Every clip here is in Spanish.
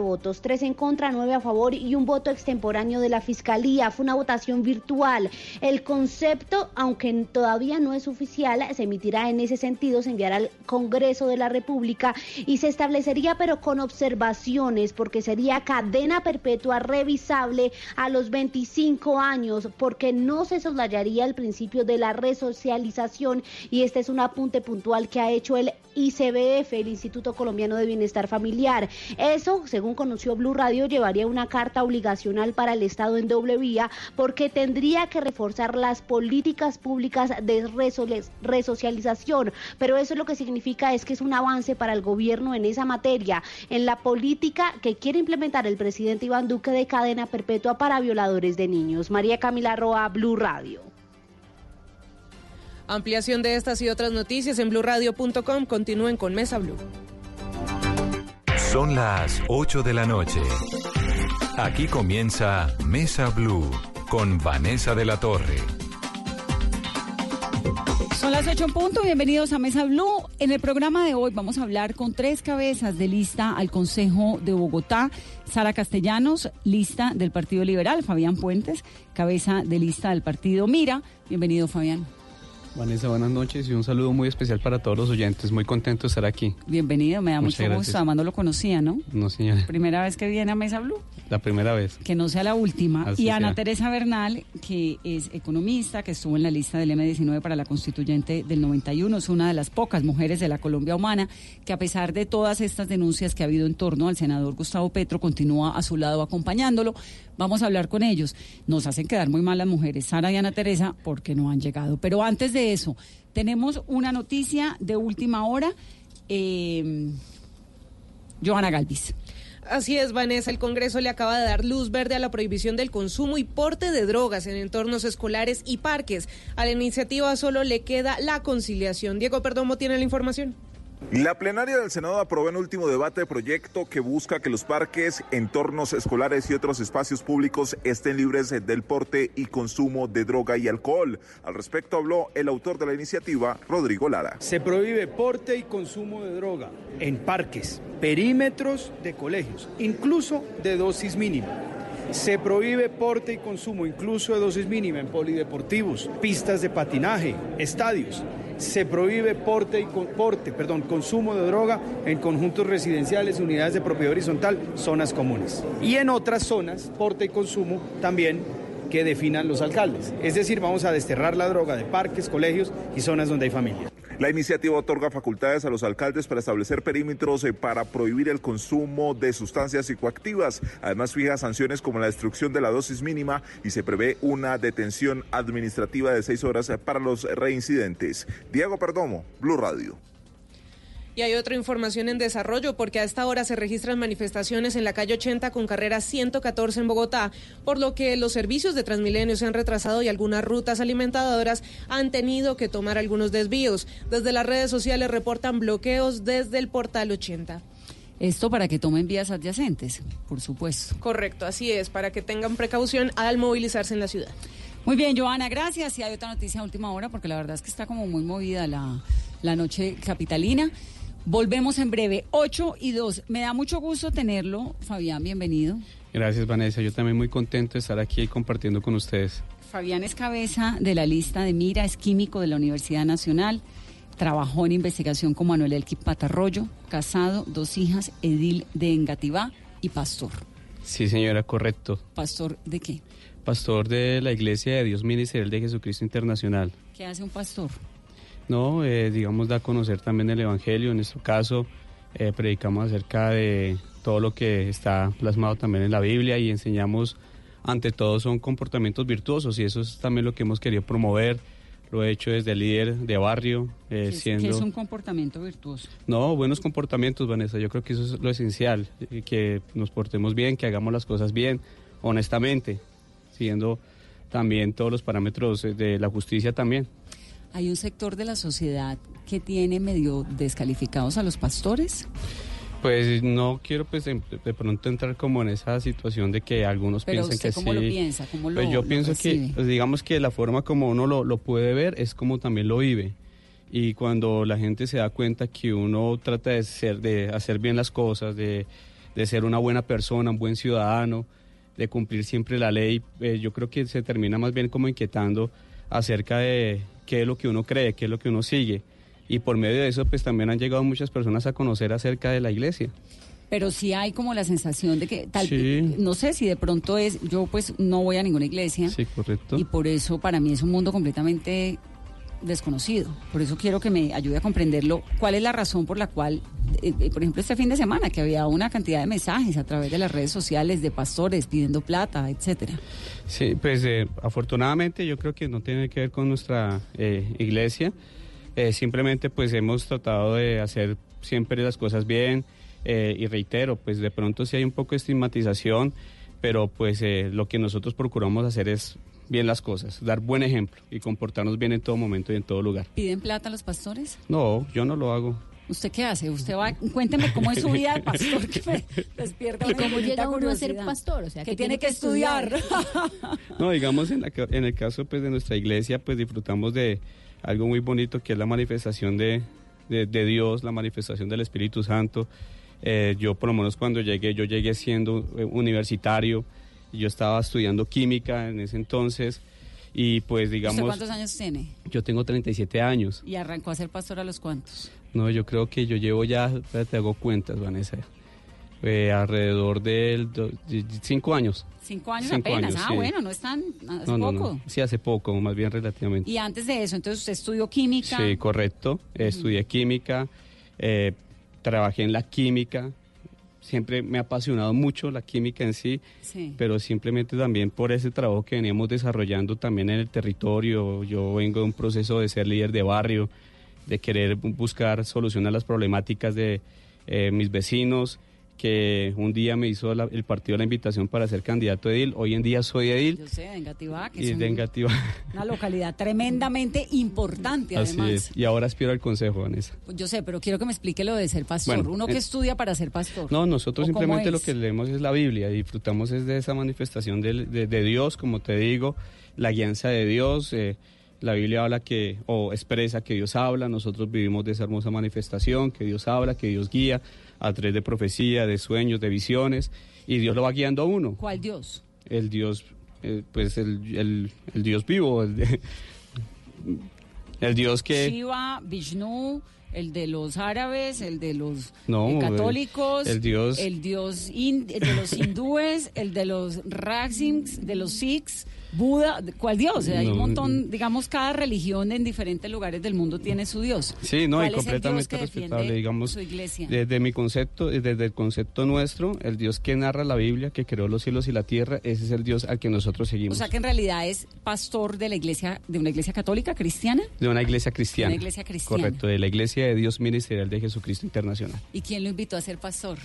votos, tres en contra, nueve a favor y un voto extemporáneo de la Fiscalía. Fue una votación virtual. El concepto, aunque todavía no es oficial, se emitirá en ese sentido, se enviará al Congreso de la República y se establecería, pero con observaciones, porque sería cadena perpetua revisable a los 25 años, porque no se soslayaría el principio de la resocialización y este es un apunte puntual que ha hecho el ICBF, el Instituto Colombiano de Bienestar Familiar. Eso, según conoció Blue Radio, llevaría una carta obligacional para el Estado en doble vía porque tendría que reforzar las políticas públicas de resocialización. Pero eso lo que significa es que es un avance para el gobierno en esa materia, en la política que quiere implementar el presidente Iván Duque de cadena perpetua para violadores de niños. María Camila Roa, Blue Radio. Ampliación de estas y otras noticias en blurradio.com. Continúen con Mesa Blue. Son las 8 de la noche. Aquí comienza Mesa Blue con Vanessa de la Torre. Son las 8 en punto, bienvenidos a Mesa Blue. En el programa de hoy vamos a hablar con tres cabezas de lista al Consejo de Bogotá. Sara Castellanos, lista del Partido Liberal, Fabián Puentes, cabeza de lista del Partido Mira. Bienvenido, Fabián. Vanessa, buenas noches y un saludo muy especial para todos los oyentes. Muy contento de estar aquí. Bienvenido, me da mucho gusto. Además no lo conocía, ¿no? No, señora. Primera vez que viene a Mesa Blue. La primera vez. Que no sea la última. y Ana Teresa Bernal, que es economista, que estuvo en la lista del M19 para la constituyente del 91, es una de las pocas mujeres de la Colombia humana que a pesar de todas estas denuncias que ha habido en torno al senador Gustavo Petro, continúa a su lado acompañándolo. Vamos a hablar con ellos. Nos hacen quedar muy mal las mujeres, Sara y Ana Teresa, porque no han llegado. Pero antes de eso, tenemos una noticia de última hora. Eh, Johanna Galvis. Así es, Vanessa. El Congreso le acaba de dar luz verde a la prohibición del consumo y porte de drogas en entornos escolares y parques. A la iniciativa solo le queda la conciliación. Diego Perdomo tiene la información. La plenaria del Senado aprobó en último debate proyecto que busca que los parques, entornos escolares y otros espacios públicos estén libres del porte y consumo de droga y alcohol. Al respecto habló el autor de la iniciativa, Rodrigo Lara. Se prohíbe porte y consumo de droga en parques, perímetros de colegios, incluso de dosis mínima. Se prohíbe porte y consumo, incluso de dosis mínima, en polideportivos, pistas de patinaje, estadios se prohíbe porte y perdón, consumo de droga en conjuntos residenciales, unidades de propiedad horizontal, zonas comunes. Y en otras zonas, porte y consumo también que definan los alcaldes. Es decir, vamos a desterrar la droga de parques, colegios y zonas donde hay familias. La iniciativa otorga facultades a los alcaldes para establecer perímetros eh, para prohibir el consumo de sustancias psicoactivas. Además, fija sanciones como la destrucción de la dosis mínima y se prevé una detención administrativa de seis horas eh, para los reincidentes. Diego Perdomo, Blue Radio. Y hay otra información en desarrollo porque a esta hora se registran manifestaciones en la calle 80 con carrera 114 en Bogotá, por lo que los servicios de Transmilenio se han retrasado y algunas rutas alimentadoras han tenido que tomar algunos desvíos. Desde las redes sociales reportan bloqueos desde el portal 80. Esto para que tomen vías adyacentes, por supuesto. Correcto, así es, para que tengan precaución al movilizarse en la ciudad. Muy bien, Joana, gracias. Y hay otra noticia a última hora, porque la verdad es que está como muy movida la, la noche capitalina. Volvemos en breve, 8 y 2. Me da mucho gusto tenerlo. Fabián, bienvenido. Gracias, Vanessa. Yo también muy contento de estar aquí compartiendo con ustedes. Fabián es cabeza de la lista de Mira, es químico de la Universidad Nacional. Trabajó en investigación con Manuel Elqui Patarroyo, casado, dos hijas, edil de Engativá y pastor. Sí, señora, correcto. ¿Pastor de qué? Pastor de la Iglesia de Dios Ministerial de Jesucristo Internacional. ¿Qué hace un pastor? ¿No? Eh, digamos, da a conocer también el Evangelio. En nuestro caso, eh, predicamos acerca de todo lo que está plasmado también en la Biblia y enseñamos, ante todo, son comportamientos virtuosos y eso es también lo que hemos querido promover. Lo he hecho desde el líder de barrio, eh, siendo... ¿Qué es un comportamiento virtuoso? No, buenos comportamientos, Vanessa. Yo creo que eso es lo esencial, que nos portemos bien, que hagamos las cosas bien, honestamente, siguiendo también todos los parámetros de la justicia también. ¿Hay un sector de la sociedad que tiene medio descalificados a los pastores? Pues no quiero pues de, pronto entrar como en esa situación de que algunos piensen que cómo lo piensa? ¿Cómo pues lo yo pienso que, pues digamos que la forma como uno lo, lo puede ver es como también lo vive. Y cuando la gente se da cuenta que uno trata de, ser, de hacer bien las cosas, de de ser una buena persona, un buen ciudadano, de cumplir siempre la ley, eh, yo creo que se termina más bien como inquietando acerca de qué es lo que uno cree, qué es lo que uno sigue. Y por medio de eso, pues también han llegado muchas personas a conocer acerca de la iglesia. Pero sí hay como la sensación de que tal no sé si de pronto es yo pues no voy a ninguna iglesia. Sí correcto. Y por eso para mí es un mundo completamente desconocido. Por eso quiero que me ayude a comprenderlo cuál es la razón por la cual eh, eh, por ejemplo este fin de semana que había una cantidad de mensajes a través de las redes sociales de pastores pidiendo plata etcétera. Sí pues eh, afortunadamente yo creo que no tiene que ver con nuestra iglesia. Simplemente pues hemos tratado de hacer siempre las cosas bien y reitero, pues de pronto sí hay un poco de estigmatización, pero pues lo que nosotros procuramos hacer es bien las cosas, dar buen ejemplo y comportarnos bien en todo momento y en todo lugar. ¿Piden plata a los pastores? No, yo no lo hago. ¿Usted qué hace? Usted va, cuénteme cómo es su vida de pastor que me despierta ¿Y cómo llega uno a ser pastor? O sea, que tiene que estudiar. no, digamos en, en el caso pues de nuestra iglesia pues disfrutamos de algo muy bonito que es la manifestación de, de, de Dios, la manifestación del Espíritu Santo. Eh, yo por lo menos cuando llegué, yo llegué siendo eh, universitario, yo estaba estudiando química en ese entonces y pues digamos... cuántos años tiene? Yo tengo 37 años. ¿Y arrancó a ser pastor a los cuántos? No, yo creo que yo llevo ya, te hago cuentas, Vanessa, eh, alrededor de, cinco años. Cinco años apenas. ah, bueno, no es tan hace poco. Sí, hace poco, más bien relativamente. Y antes de eso, entonces usted estudió química. Sí, correcto. Estudié química. Eh, trabajé en la química, siempre me ha apasionado mucho la química en sí, pero simplemente también por ese trabajo que veníamos desarrollando también en el territorio, yo vengo de un proceso de ser líder de barrio, de querer buscar solución a las problemáticas de eh, mis vecinos, que un día me hizo el partido la invitación para ser candidato a edil. Hoy en día soy edil. Yo sé, de Engativá, que es una localidad tremendamente importante, además. Así es. Y ahora aspiro al consejo, Vanessa. Pues yo sé, pero quiero que me explique lo de ser pastor. Uno que eh, estudia para ser pastor. No, nosotros simplemente lo que leemos es la Biblia y disfrutamos es de esa manifestación de, de, Dios, como te digo, la guianza de Dios. Eh, la Biblia habla que, o expresa que Dios habla, nosotros vivimos de esa hermosa manifestación, que Dios habla, que Dios guía a través de profecía, de sueños, de visiones, y Dios lo va guiando a uno. ¿Cuál Dios? El Dios, eh, pues el, el, Dios vivo, el, el Dios que... Shiva, Vishnu, el de los árabes, el de los eh, católicos, el, dios, el dios de los hindúes, el de los Raxims, de los Sikhs, Buda, ¿cuál dios? hay un montón, digamos, cada religión en diferentes lugares del mundo tiene su dios. Sí, no, y completamente respetable, digamos, desde mi concepto, desde el concepto nuestro, el dios que narra la Biblia, que creó los cielos y la tierra, ese es el dios al que nosotros seguimos. O sea que en realidad es pastor de la iglesia, de una iglesia católica cristiana. De una iglesia cristiana. Una iglesia cristiana. Correcto, de la iglesia de Dios Ministerial de Jesucristo Internacional. ¿Y quién lo invitó a ser pastor?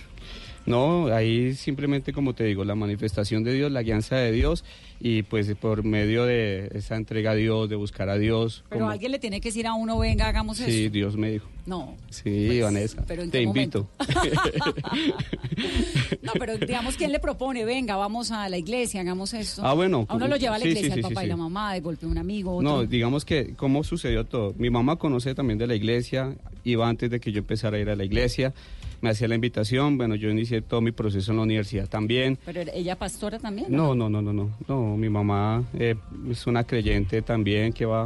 No, ahí simplemente como te digo, la manifestación de Dios, la guianza de Dios y pues por medio de esa entrega a Dios, de buscar a Dios. Pero alguien le tiene que decir a uno, venga, hagamos eso. Sí, Dios me dijo. No. Sí, pues, Vanessa. te invito. no, pero digamos, ¿quién le propone? Venga, vamos a la iglesia, hagamos esto. Ah, bueno. A uno lo lleva a la iglesia, el papá y la mamá, de golpe un amigo. No, digamos que, ¿cómo sucedió todo? Mi mamá conoce también de la iglesia, iba antes de que yo empezara a ir a la iglesia me hacía la invitación, bueno, yo inicié todo mi proceso en la universidad también. ¿Pero ella pastora también? No, no, no, no, no, no, mi mamá eh, es una creyente también que va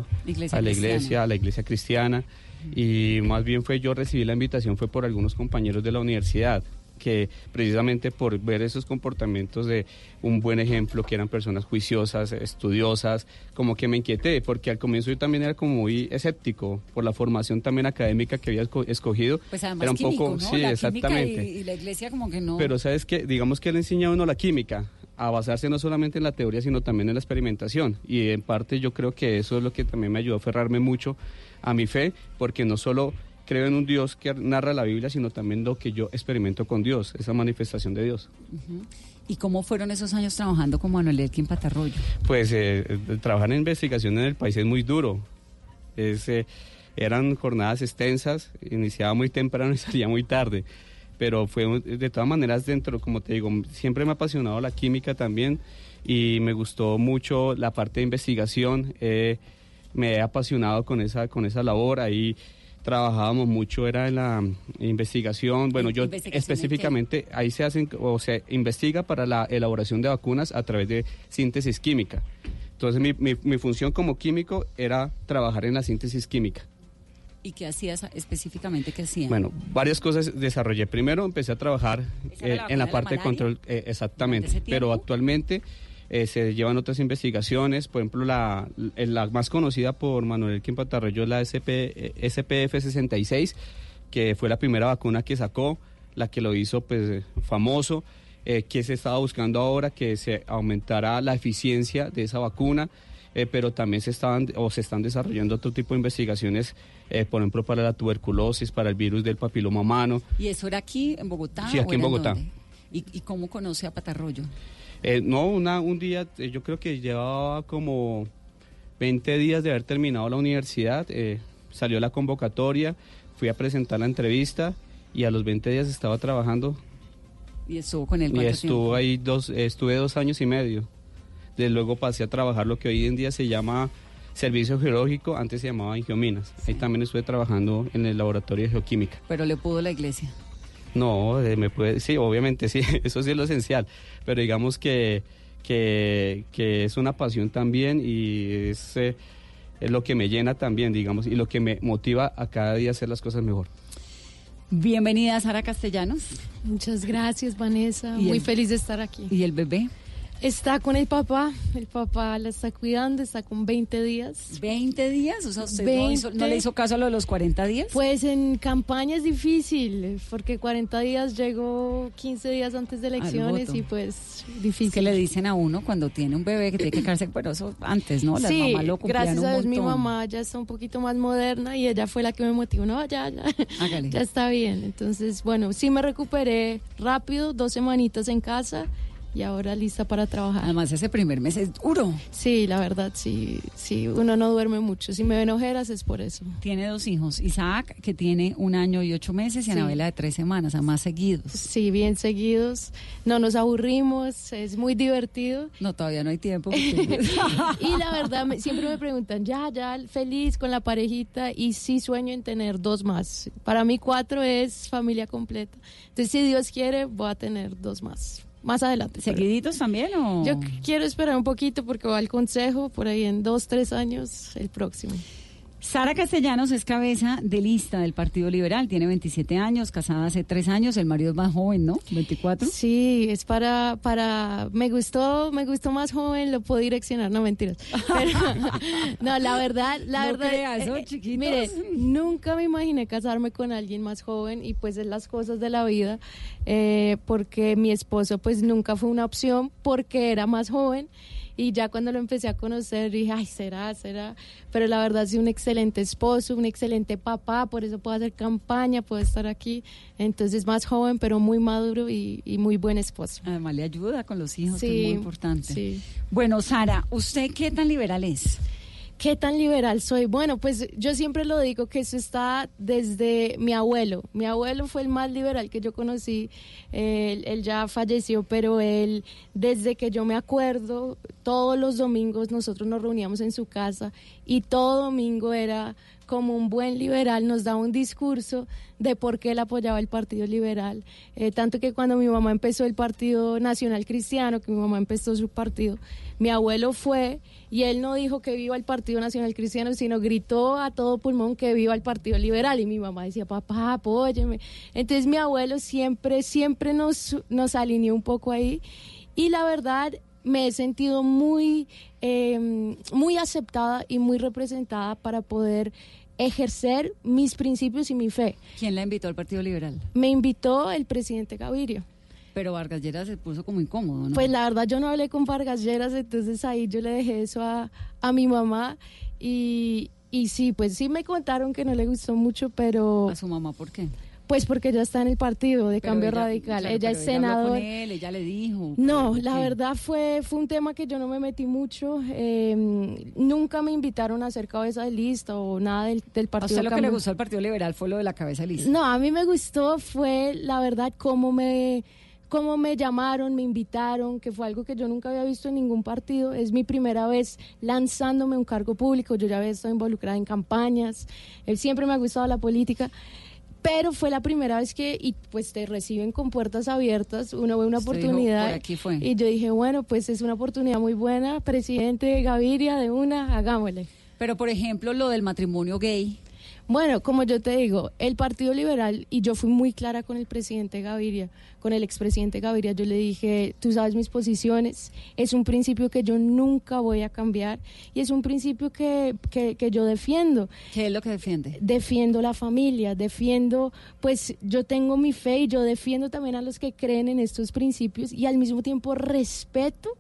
a la iglesia, a la iglesia cristiana, y más bien fue yo recibí la invitación fue por algunos compañeros de la universidad que precisamente por ver esos comportamientos de un buen ejemplo, que eran personas juiciosas, estudiosas, como que me inquieté, porque al comienzo yo también era como muy escéptico por la formación también académica que había escogido. Pues además era un poco, sí, exactamente. Y, la iglesia como que no. Pero sabes que, digamos que le enseña a uno la química, a basarse no solamente en la teoría, sino también en la experimentación. Y en parte yo creo que eso es lo que también me ayudó a aferrarme mucho a mi fe, porque no solo creo en un Dios que narra la Biblia, sino también lo que yo experimento con Dios, esa manifestación de Dios. ¿Y cómo fueron esos años trabajando como Manuel Elkin Patarroyo? Pues eh, trabajar en investigación en el país es muy duro. Es, eh, eran jornadas extensas, iniciaba muy temprano y salía muy tarde. Pero fue de todas maneras dentro, como te digo, siempre me ha apasionado la química también y me gustó mucho la parte de investigación. me he apasionado con esa, con esa labor. Ahí trabajábamos mucho era en la investigación. Bueno, yo específicamente ahí se hacen o se investiga para la elaboración de vacunas a través de síntesis química. Entonces mi, mi, función como químico era trabajar en la síntesis química. ¿Y qué hacías específicamente? ¿Qué hacías? Bueno, varias cosas desarrollé. Primero empecé a trabajar eh, en la parte de, control, eh, exactamente, pero actualmente eh, se llevan otras investigaciones, por ejemplo, la, la más conocida por Manuel Quimpatarroyo es la SP, SPF66, que fue la primera vacuna que sacó, la que lo hizo pues famoso, eh, que se estaba buscando ahora que se aumentara la eficiencia de esa vacuna. Eh, pero también se estaban o se están desarrollando otro tipo de investigaciones, por ejemplo, para la tuberculosis, para el virus del papiloma humano. ¿Y eso era aquí en Bogotá? Sí, aquí en Bogotá. ¿Y, ¿Y, cómo conoce a Patarroyo? Eh, no, una, un día, eh, yo creo que llevaba como 20 días de haber terminado la universidad, eh, salió la convocatoria, fui a presentar la entrevista y a los 20 días estaba trabajando. ¿Y estuvo con él? Y estuvo ahí dos, estuve dos años y medio. De luego pasé a trabajar lo que hoy en día se llama servicio geológico, antes se llamaba Ingiominas. Ahí también estuve trabajando en el laboratorio de geoquímica. Pero le pudo la iglesia. No, eh, me puede, sí, obviamente sí, eso sí es lo esencial, pero digamos que, que, es una pasión también y es, eh, es, lo que me llena también, digamos, y lo que me motiva a cada día hacer las cosas mejor. Bienvenida Sara Castellanos. Muchas gracias Vanessa, muy feliz de estar aquí. ¿Y el bebé? Está con el papá, el papá la está cuidando, está con 20 días. ¿20 días? O sea, ¿usted no, le hizo caso a lo de los 40 días? Pues en campaña es difícil, porque 40 días llegó 15 días antes de elecciones y pues difícil. ¿Qué le dicen a uno cuando tiene un bebé que tiene que quedarse, pero eso antes, ¿no? Las sí, gracias a Dios mi mamá ya está un poquito más moderna y ella fue la que me motivó, no, ya, ya, ya está bien. Entonces, bueno, sí me recuperé rápido, dos semanitas en casa y ahora lista para trabajar. Además, ese primer mes es duro. Sí, la verdad, sí, sí, uno no duerme mucho. Si me ven ojeras es por eso. Tiene dos hijos, Isaac, que tiene un año y ocho meses, y Anabela de tres semanas, a más seguidos. Sí, bien seguidos. No nos aburrimos, es muy divertido. No, todavía no hay tiempo. y la verdad, siempre me preguntan, ya, ya, feliz con la parejita, y sí sueño en tener dos más. Para mí cuatro es familia completa. Entonces, si Dios quiere, voy a tener dos más más adelante. ¿Seguiditos también o...? Yo quiero esperar un poquito porque va al consejo por ahí en dos, tres años el próximo. Sara Castellanos es cabeza de lista del Partido Liberal, tiene 27 años, casada hace tres años, el marido es más joven, ¿no? 24. Sí, es para, para, me gustó, me gustó más joven, lo puedo direccionar, no mentiras. no, la verdad, la verdad. Eh, eh, mire, nunca me imaginé casarme con alguien más joven y pues es las cosas de la vida, eh, porque mi esposo pues nunca fue una opción porque era más joven y ya cuando lo empecé a conocer dije, ay, será, será. Pero la verdad sí, un excelente esposo, un excelente papá, por eso puedo hacer campaña, puedo estar aquí. Entonces más joven, pero muy maduro y, muy buen esposo. Además le ayuda con los hijos, que es muy importante. Sí. Bueno, Sara, ¿usted qué tan liberal es? ¿Qué tan liberal soy? Bueno, pues yo siempre lo digo que eso está desde mi abuelo. Mi abuelo fue el más liberal que yo conocí. Él, ya falleció, pero él, desde que yo me acuerdo, todos los domingos nosotros nos reuníamos en su casa y todo domingo era como un buen liberal, nos daba un discurso de por qué él apoyaba el Partido Liberal. Eh, tanto que cuando mi mamá empezó el Partido Nacional Cristiano, que mi mamá empezó su partido, mi abuelo fue y él no dijo que viva el Partido Nacional Cristiano, sino gritó a todo pulmón que viva el Partido Liberal. Y mi mamá decía, papá, apóyeme. Entonces mi abuelo siempre, siempre nos, nos alineó un poco ahí. Y la verdad, me he sentido muy, em, muy aceptada y muy representada para poder ejercer mis principios y mi fe. ¿Quién la invitó al Partido Liberal? Me invitó el presidente Gaviria. Pero Vargas Lleras se puso como incómodo, ¿no? Pues la verdad yo no hablé con Vargas Lleras, entonces ahí yo le dejé eso a, a mi mamá y, y sí, pues sí me contaron que no le gustó mucho, pero... ¿A su mamá por qué? Pues porque ella está en el partido de cambio radical. ella es senadora. Ella, le dijo. No, la verdad fue, fue un tema que yo no me metí mucho. Em, nunca me invitaron a ser cabeza de lista o nada del, del partido. ¿A usted lo que le gustó al Partido Liberal fue lo de la cabeza de lista? No, a mí me gustó fue, la verdad, cómo me cómo me llamaron, me invitaron, que fue algo que yo nunca había visto en ningún partido. Es mi primera vez lanzándome un cargo público. Yo ya había estado involucrada en campañas. Él siempre me ha gustado la política pero fue la primera vez que y pues te reciben con puertas abiertas, uno ve una oportunidad y yo dije, bueno, pues es una oportunidad muy buena, presidente Gaviria de una, hagámosle. Pero por ejemplo, lo del matrimonio gay, bueno, como yo te digo, el Partido Liberal, y yo fui muy clara con el presidente Gaviria, con el expresidente Gaviria, yo le dije, tú sabes mis posiciones, es un principio que yo nunca voy a cambiar y es un principio que, que, que yo defiendo. ¿Qué es lo que defiende? Defiendo la familia, defiendo, pues yo tengo mi fe y yo defiendo también a los que creen en estos principios y al mismo tiempo respeto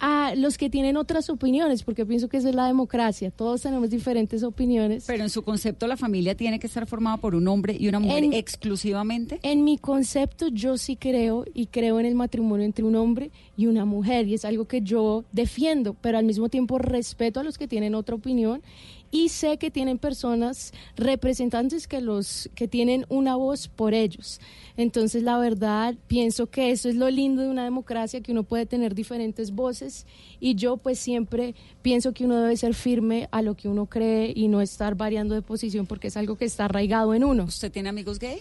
a los que tienen otras opiniones, porque pienso que eso es la democracia, todos tenemos diferentes opiniones. Pero en su concepto la familia tiene que estar formada por un hombre y una mujer exclusivamente. En mi concepto yo sí creo y creo en el matrimonio entre un hombre y una mujer y es algo que yo defiendo, pero al mismo tiempo respeto a los que tienen otra opinión y sé que tienen personas representantes que los que tienen una voz por ellos. Entonces, la verdad, pienso que eso es lo lindo de una democracia, que uno puede tener diferentes voces y yo pues siempre pienso que uno debe ser firme a lo que uno cree y no estar variando de posición porque es algo que está arraigado en uno. ¿Usted tiene amigos gay?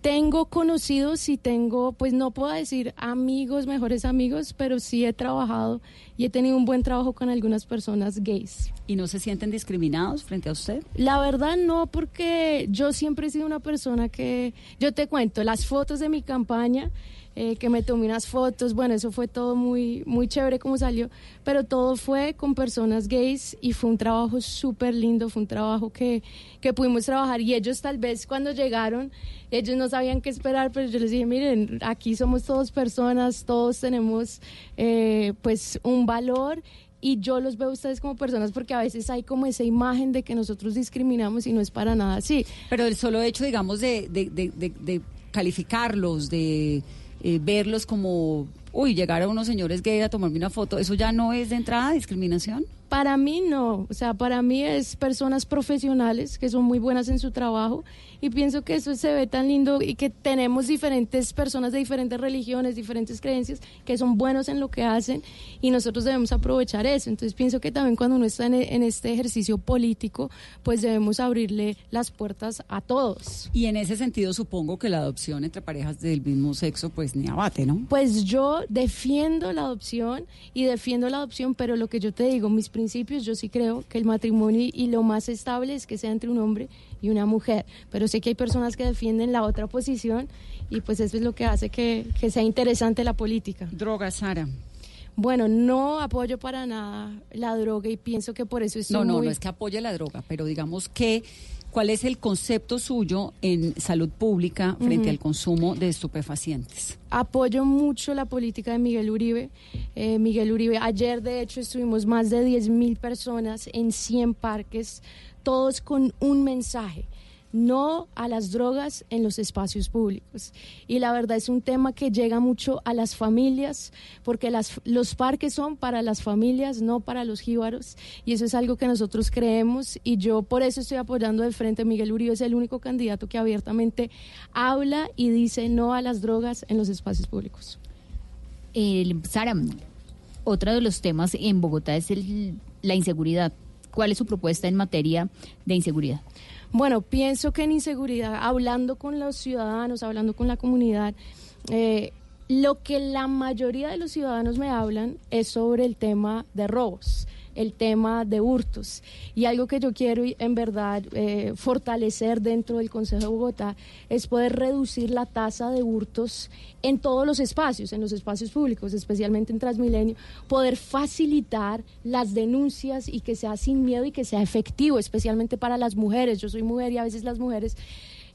Tengo conocidos y tengo, pues no puedo decir amigos, mejores amigos, pero sí he trabajado y he tenido un buen trabajo con algunas personas gays. ¿Y no se sienten discriminados frente a usted? La verdad no, porque yo siempre he sido una persona que, yo te cuento, las fotos de mi campaña eh, que me tomé unas fotos, bueno, eso fue todo muy, muy chévere como salió, pero todo fue con personas gays y fue un trabajo súper lindo, fue un trabajo que, que pudimos trabajar y ellos tal vez cuando llegaron, ellos no sabían qué esperar, pero yo les dije, miren, aquí somos todos personas, todos tenemos eh, pues un valor y yo los veo a ustedes como personas porque a veces hay como esa imagen de que nosotros discriminamos y no es para nada así. Pero el solo hecho, digamos, de, de, de, de calificarlos, de eh, verlos como, uy, llegar a unos señores gay a tomarme una foto, ¿eso ya no es de entrada discriminación? Para mí no, o sea, para mí es personas profesionales que son muy buenas en su trajo y pienso que eso se ve tan lindo y que tenemos diferentes personas de diferentes religiones, diferentes creencias que son buenos en lo que hacen y nosotros debemos aprovechar eso. Entonces pienso que también cuando uno está en, en este ejercicio político, pues debemos abrirle las puertas a todos. Y en ese sentido supongo que la adopción entre parejas del mismo sexo pues ni abate, ¿no? Pues yo defiendo la adopción y defiendo la adopción, pero lo que yo te digo, mis principios, yo sí creo que el matrimonio y lo más estable es que sea entre un hombre y una mujer. Pero sé que hay personas que defienden la otra posición y pues eso es lo que hace que, sea interesante la política. Droga, Sara. Bueno, no apoyo para nada la droga y pienso que por eso es No, no, no es que apoye la droga, pero digamos que ¿cuál es el concepto suyo en salud pública frente al consumo de estupefacientes? Apoyo mucho la política de Miguel Uribe. Eh, Miguel Uribe, ayer de hecho estuvimos más de 10 mil personas en 100 parques, todos con un mensaje no a las drogas en los espacios públicos. Y la verdad es un tema que llega mucho a las familias, porque las, los parques son para las familias, no para los jíbaros, y eso es algo que nosotros creemos, y yo por eso estoy apoyando de frente. Miguel Uribe es el único candidato que abiertamente habla y dice no a las drogas en los espacios públicos. Sara, otro de los temas en Bogotá es la inseguridad. ¿Cuál es su propuesta en materia de inseguridad? Bueno, pienso que en inseguridad, hablando con los ciudadanos, hablando con la comunidad, eh, lo que la mayoría de los ciudadanos me hablan es sobre el tema de robos el tema de hurtos. Y algo que yo quiero en verdad eh, fortalecer dentro del Consejo de Bogotá es poder reducir la tasa de hurtos en todos los espacios, en los espacios públicos, especialmente en Transmilenio, poder facilitar las denuncias y que sea sin miedo y que sea efectivo, especialmente para las mujeres. Yo soy mujer y a veces las mujeres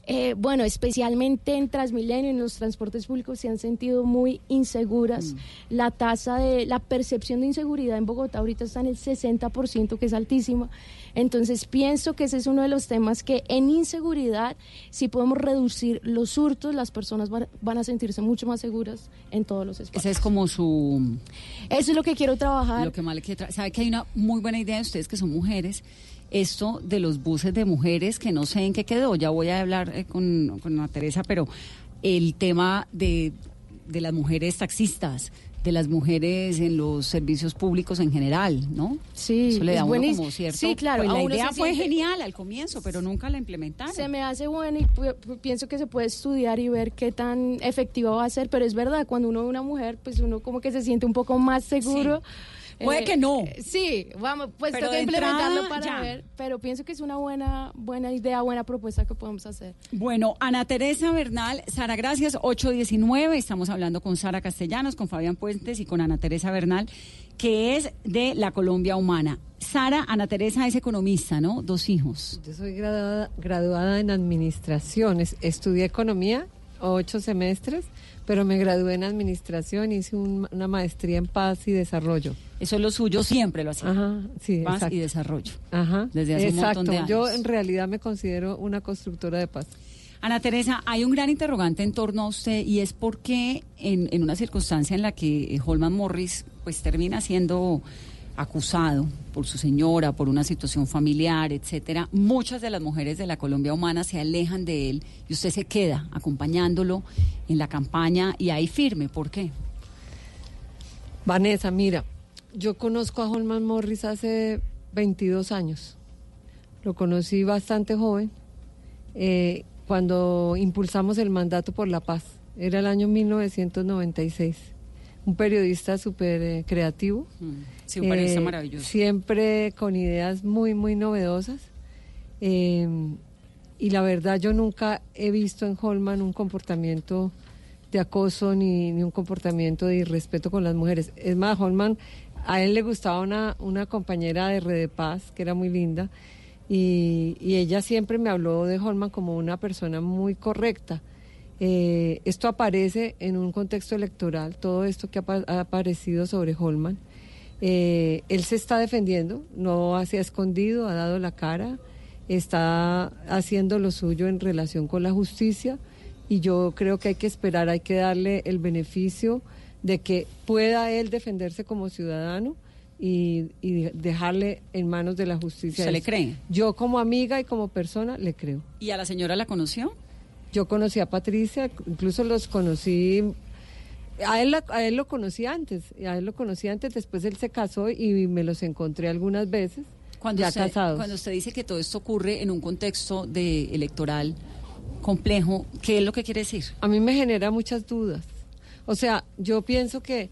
eh, bueno, especialmente en Transmilenio, en los transportes públicos se han sentido muy inseguras. Mm. La tasa de, la percepción de inseguridad en Bogotá ahorita está en el 60%, que es altísima. Entonces pienso que ese es uno de los temas que en inseguridad, si podemos reducir los hurtos, las personas van, a sentirse mucho más seguras en todos los espacios. Ese es como su... Eso es lo que quiero trabajar. Lo que más le Sabe que hay una muy buena idea de ustedes que son mujeres esto de los buses de mujeres, que no sé en qué quedó, ya voy a hablar eh, con, con Teresa, pero el tema de de las mujeres taxistas, de las mujeres en los servicios públicos en general, ¿no? Sí, Eso le da es uno como cierto. Sí, claro, pues la idea fue siente- genial al comienzo, pero nunca la implementaron. Se me hace bueno y pienso que se puede estudiar y ver qué tan efectiva va a ser, pero es verdad, cuando uno ve una mujer, pues uno como que se siente un poco más seguro. Puede que no. Sí, vamos, pues Pero toca implementarlo entrada, para ya. ver, pero pienso que es una buena buena idea, buena propuesta que podemos hacer. Bueno, Ana Teresa Bernal, Sara, gracias, 819. Estamos hablando con Sara Castellanos, con Fabián Puentes y con Ana Teresa Bernal, que es de la Colombia Humana. Sara, Ana Teresa es economista, ¿no? Dos hijos. Yo soy graduada, graduada en administración. Es- Estudié economía, ocho semestres, pero me gradué en administración. Hice un- una maestría en paz y desarrollo. Eso es lo suyo, siempre lo hacía. Ajá, sí, Paz exacto. y desarrollo. Ajá, Desde hace un exacto. montón de años. Yo en realidad me considero una constructora de paz. Ana Teresa, hay un gran interrogante en torno a usted y es por qué en, en una circunstancia en la que Holman Morris pues termina siendo acusado por su señora, por una situación familiar, etcétera, muchas de las mujeres de la Colombia humana se alejan de él y usted se queda acompañándolo en la campaña y ahí firme. ¿Por qué? Vanessa, mira, yo conozco a Holman Morris hace 22 años. Lo conocí bastante joven, eh, cuando impulsamos el mandato por la paz. Era el año 1996. Un periodista súper eh, creativo. Sí, un periodista eh, maravilloso. Siempre con ideas muy, muy novedosas. Eh, y la verdad, yo nunca he visto en Holman un comportamiento de acoso ni, ni un comportamiento de irrespeto con las mujeres. Es más, Holman, a él le gustaba una, una compañera de Red de Paz, que era muy linda, y, y ella siempre me habló de Holman como una persona muy correcta. Eh, esto aparece en un contexto electoral, todo esto que ha, ha aparecido sobre Holman. Eh, él se está defendiendo, no se ha escondido, ha dado la cara, está haciendo lo suyo en relación con la justicia y yo creo que hay que esperar, hay que darle el beneficio de que pueda él defenderse como ciudadano y, y dejarle en manos de la justicia. ¿Se le cree? Yo como amiga y como persona le creo. ¿Y a la señora la conoció? Yo conocí a Patricia, incluso los conocí, a él, a él lo conocí antes, a él lo conocí antes, después él se casó y me los encontré algunas veces, Cuando ya usted, casados. Cuando usted dice que todo esto ocurre en un contexto de electoral complejo, ¿qué es lo que quiere decir? A mí me genera muchas dudas. O sea, yo pienso que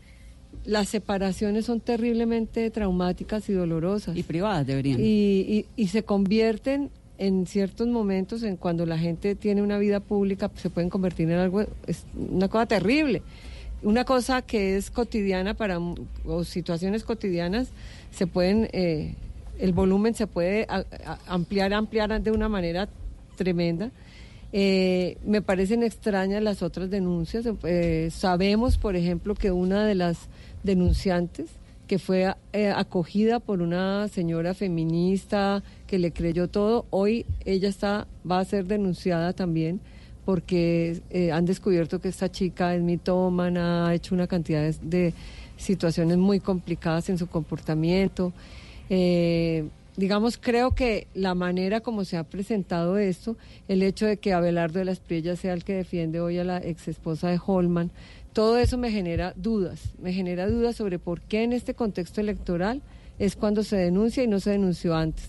las separaciones son terriblemente traumáticas y dolorosas. Y privadas deberían. Y, y- y se convierten en ciertos momentos, en cuando la gente tiene una vida pública, se pueden convertir en algo, es una cosa terrible. Una cosa que es cotidiana para, o situaciones cotidianas, se pueden, eh, el volumen se puede ampliar, ampliar de una manera tremenda. Eh, me parecen extrañas las otras denuncias. Eh, sabemos, por ejemplo, que una de las denunciantes, que fue eh, acogida por una señora feminista que le creyó todo, hoy ella está va a ser denunciada también porque eh, han descubierto que esta chica es mitómana, ha hecho una cantidad de, situaciones muy complicadas en su comportamiento. Eh, digamos, creo que la manera como se ha presentado esto, el hecho de que Abelardo de las Priellas sea el que defiende hoy a la ex esposa de Holman, todo eso me genera dudas, me genera dudas sobre por qué en este contexto electoral es cuando se denuncia y no se denunció antes.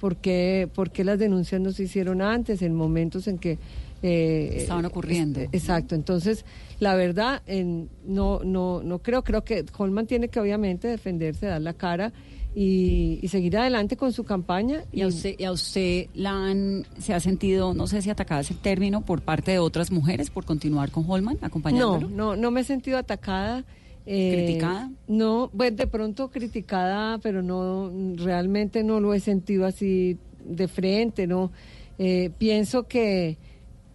¿Por qué, por qué las denuncias no se hicieron antes, en momentos en que... eh, Estaban ocurriendo. es- exacto, entonces la verdad en- no, no, no creo, creo que Holman tiene que obviamente defenderse, dar la cara y, y seguir adelante con su campaña. ¿Y a usted, y a usted la han, se ha sentido, no sé si atacada es el término, por parte de otras mujeres por continuar con Holman, No, acompañándolo? no, no me he sentido atacada. eh, ¿Criticada? No, pues de pronto criticada, pero no, realmente no lo he sentido así de frente, ¿no? Eh, pienso que,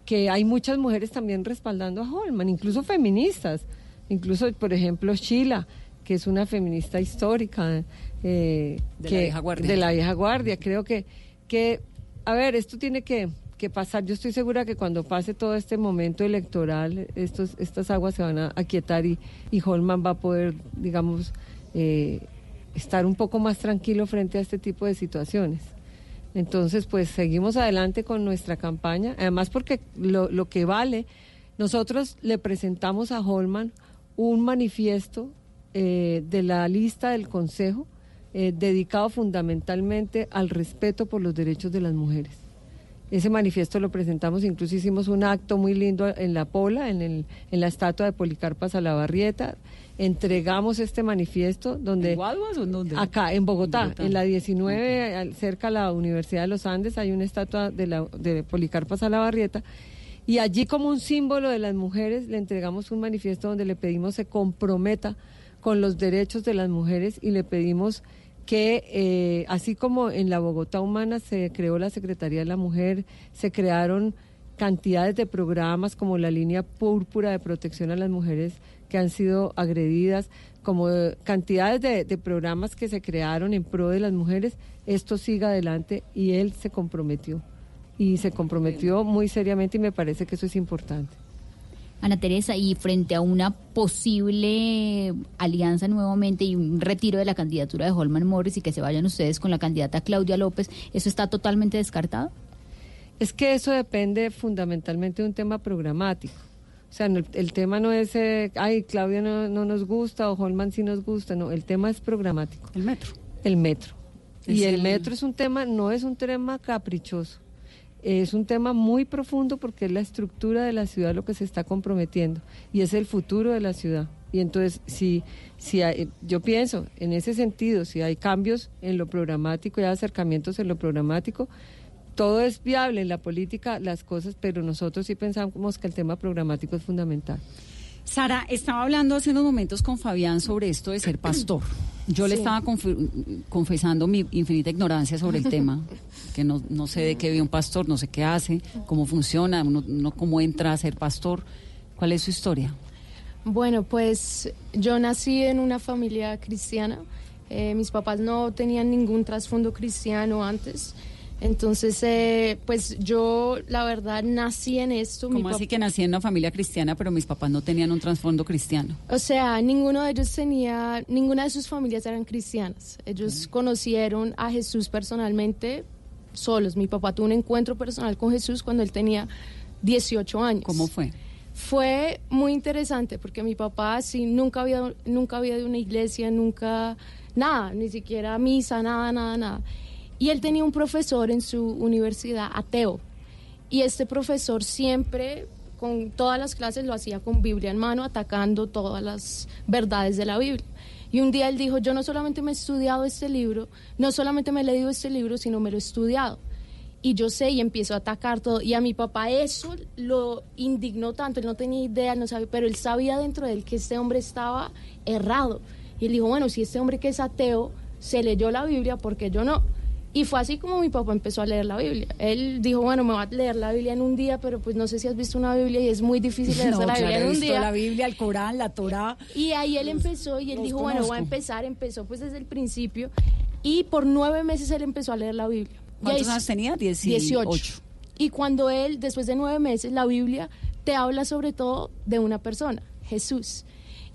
que hay muchas mujeres también respaldando a Holman, incluso feministas, incluso, por ejemplo, Sheila, que es una feminista histórica. Eh, De la que- vieja guardia. De la vieja guardia, creo que, que a ver, esto tiene que, que pasar. Yo estoy segura que cuando pase todo este momento electoral, estos, estas aguas se van a aquietar y, y Holman va a poder, digamos, eh, estar un poco más tranquilo frente a este tipo de situaciones. Entonces, pues seguimos adelante con nuestra campaña, además porque lo, lo que vale, Nosotros le presentamos a Holman un manifiesto eh, de la lista del Consejo eh, dedicado fundamentalmente al respeto por los derechos de las mujeres. Ese manifiesto lo presentamos, incluso hicimos un acto muy lindo en la Pola, en, el, en la estatua de Policarpa Salabarrieta. Entregamos este manifiesto donde... ¿En Guaduas o en dónde? Acá, en Bogotá, en, la 19, cerca de la Universidad de los Andes, hay una estatua de, la, de Policarpa Salabarrieta. Y allí como un símbolo de las mujeres le entregamos un manifiesto donde le pedimos se comprometa con los derechos de las mujeres y le pedimos que eh, así como en la Bogotá Humana se creó la Secretaría de la Mujer, se crearon cantidades de programas como la línea púrpura de protección a las mujeres que han sido agredidas, como cantidades de, de, programas que se crearon en pro de las mujeres, esto siga adelante y él se comprometió. Y se comprometió muy seriamente y me parece que eso es importante. Ana Teresa, y frente a una posible alianza nuevamente y un retiro de la candidatura de Holman Morris y que se vayan ustedes con la candidata Claudia López, ¿eso está totalmente descartado? Es que eso depende fundamentalmente de un tema programático. O sea, el, tema no es, eh, ay, Claudia no, no, nos gusta o Holman sí nos gusta, no, el tema es programático. El metro. El metro. y el metro es un tema, no es un tema caprichoso. Es un tema muy profundo porque es la estructura de la ciudad lo que se está comprometiendo y es el futuro de la ciudad. Y entonces, si, si hay, yo pienso en ese sentido, si hay cambios en lo programático y acercamientos en lo programático, todo es viable en la política, las cosas, pero nosotros sí pensamos que el tema programático es fundamental. Sara, estaba hablando hace unos momentos con Fabián sobre esto de ser pastor. Yo le estaba confesando mi infinita ignorancia sobre el tema, que no, no sé de qué vive un pastor, no sé qué hace, cómo funciona, uno, cómo entra a ser pastor. ¿Cuál es su historia? Bueno, pues yo nací en una familia cristiana. Eh, mis papás no tenían ningún trasfondo cristiano antes. Entonces, eh, pues yo la verdad nací en esto. ¿Cómo así que nací en una familia cristiana, pero mis papás no tenían un trasfondo cristiano? O sea, ninguno de ellos tenía, ninguna de sus familias eran cristianas. Ellos conocieron a Jesús personalmente solos. Mi papá tuvo un encuentro personal con Jesús cuando él tenía 18 años. ¿Cómo fue? Fue muy interesante porque mi papá sí nunca había nunca había de una iglesia, nunca nada, ni siquiera misa, nada, nada, nada. Y él tenía un profesor en su universidad ateo. Y este profesor siempre, con todas las clases, lo hacía con Biblia en mano, atacando todas las verdades de la Biblia. Y un día él dijo, yo no solamente me he estudiado este libro, no solamente me he leído este libro, sino me lo he estudiado. Y yo sé y empiezo a atacar todo. Y a mi papá eso lo indignó tanto, él no tenía idea, no sabía, pero él sabía dentro de él que este hombre estaba errado. Y él dijo, bueno, si este hombre que es ateo se leyó la Biblia, ¿por qué yo no? Y fue así como mi papá empezó a leer la Biblia. Él dijo, bueno, me va a leer la Biblia en un día, pero pues no sé si has visto una Biblia y es muy difícil leer la Biblia en un día. la Biblia, el Corán, la Torá. Y ahí él empezó y él dijo, bueno, voy a empezar. Empezó pues desde el principio y por nueve meses él empezó a leer la Biblia. ¿Cuántos años tenía? Dieciocho. Y cuando él, después de nueve meses, la Biblia te habla sobre todo de una persona, Jesús.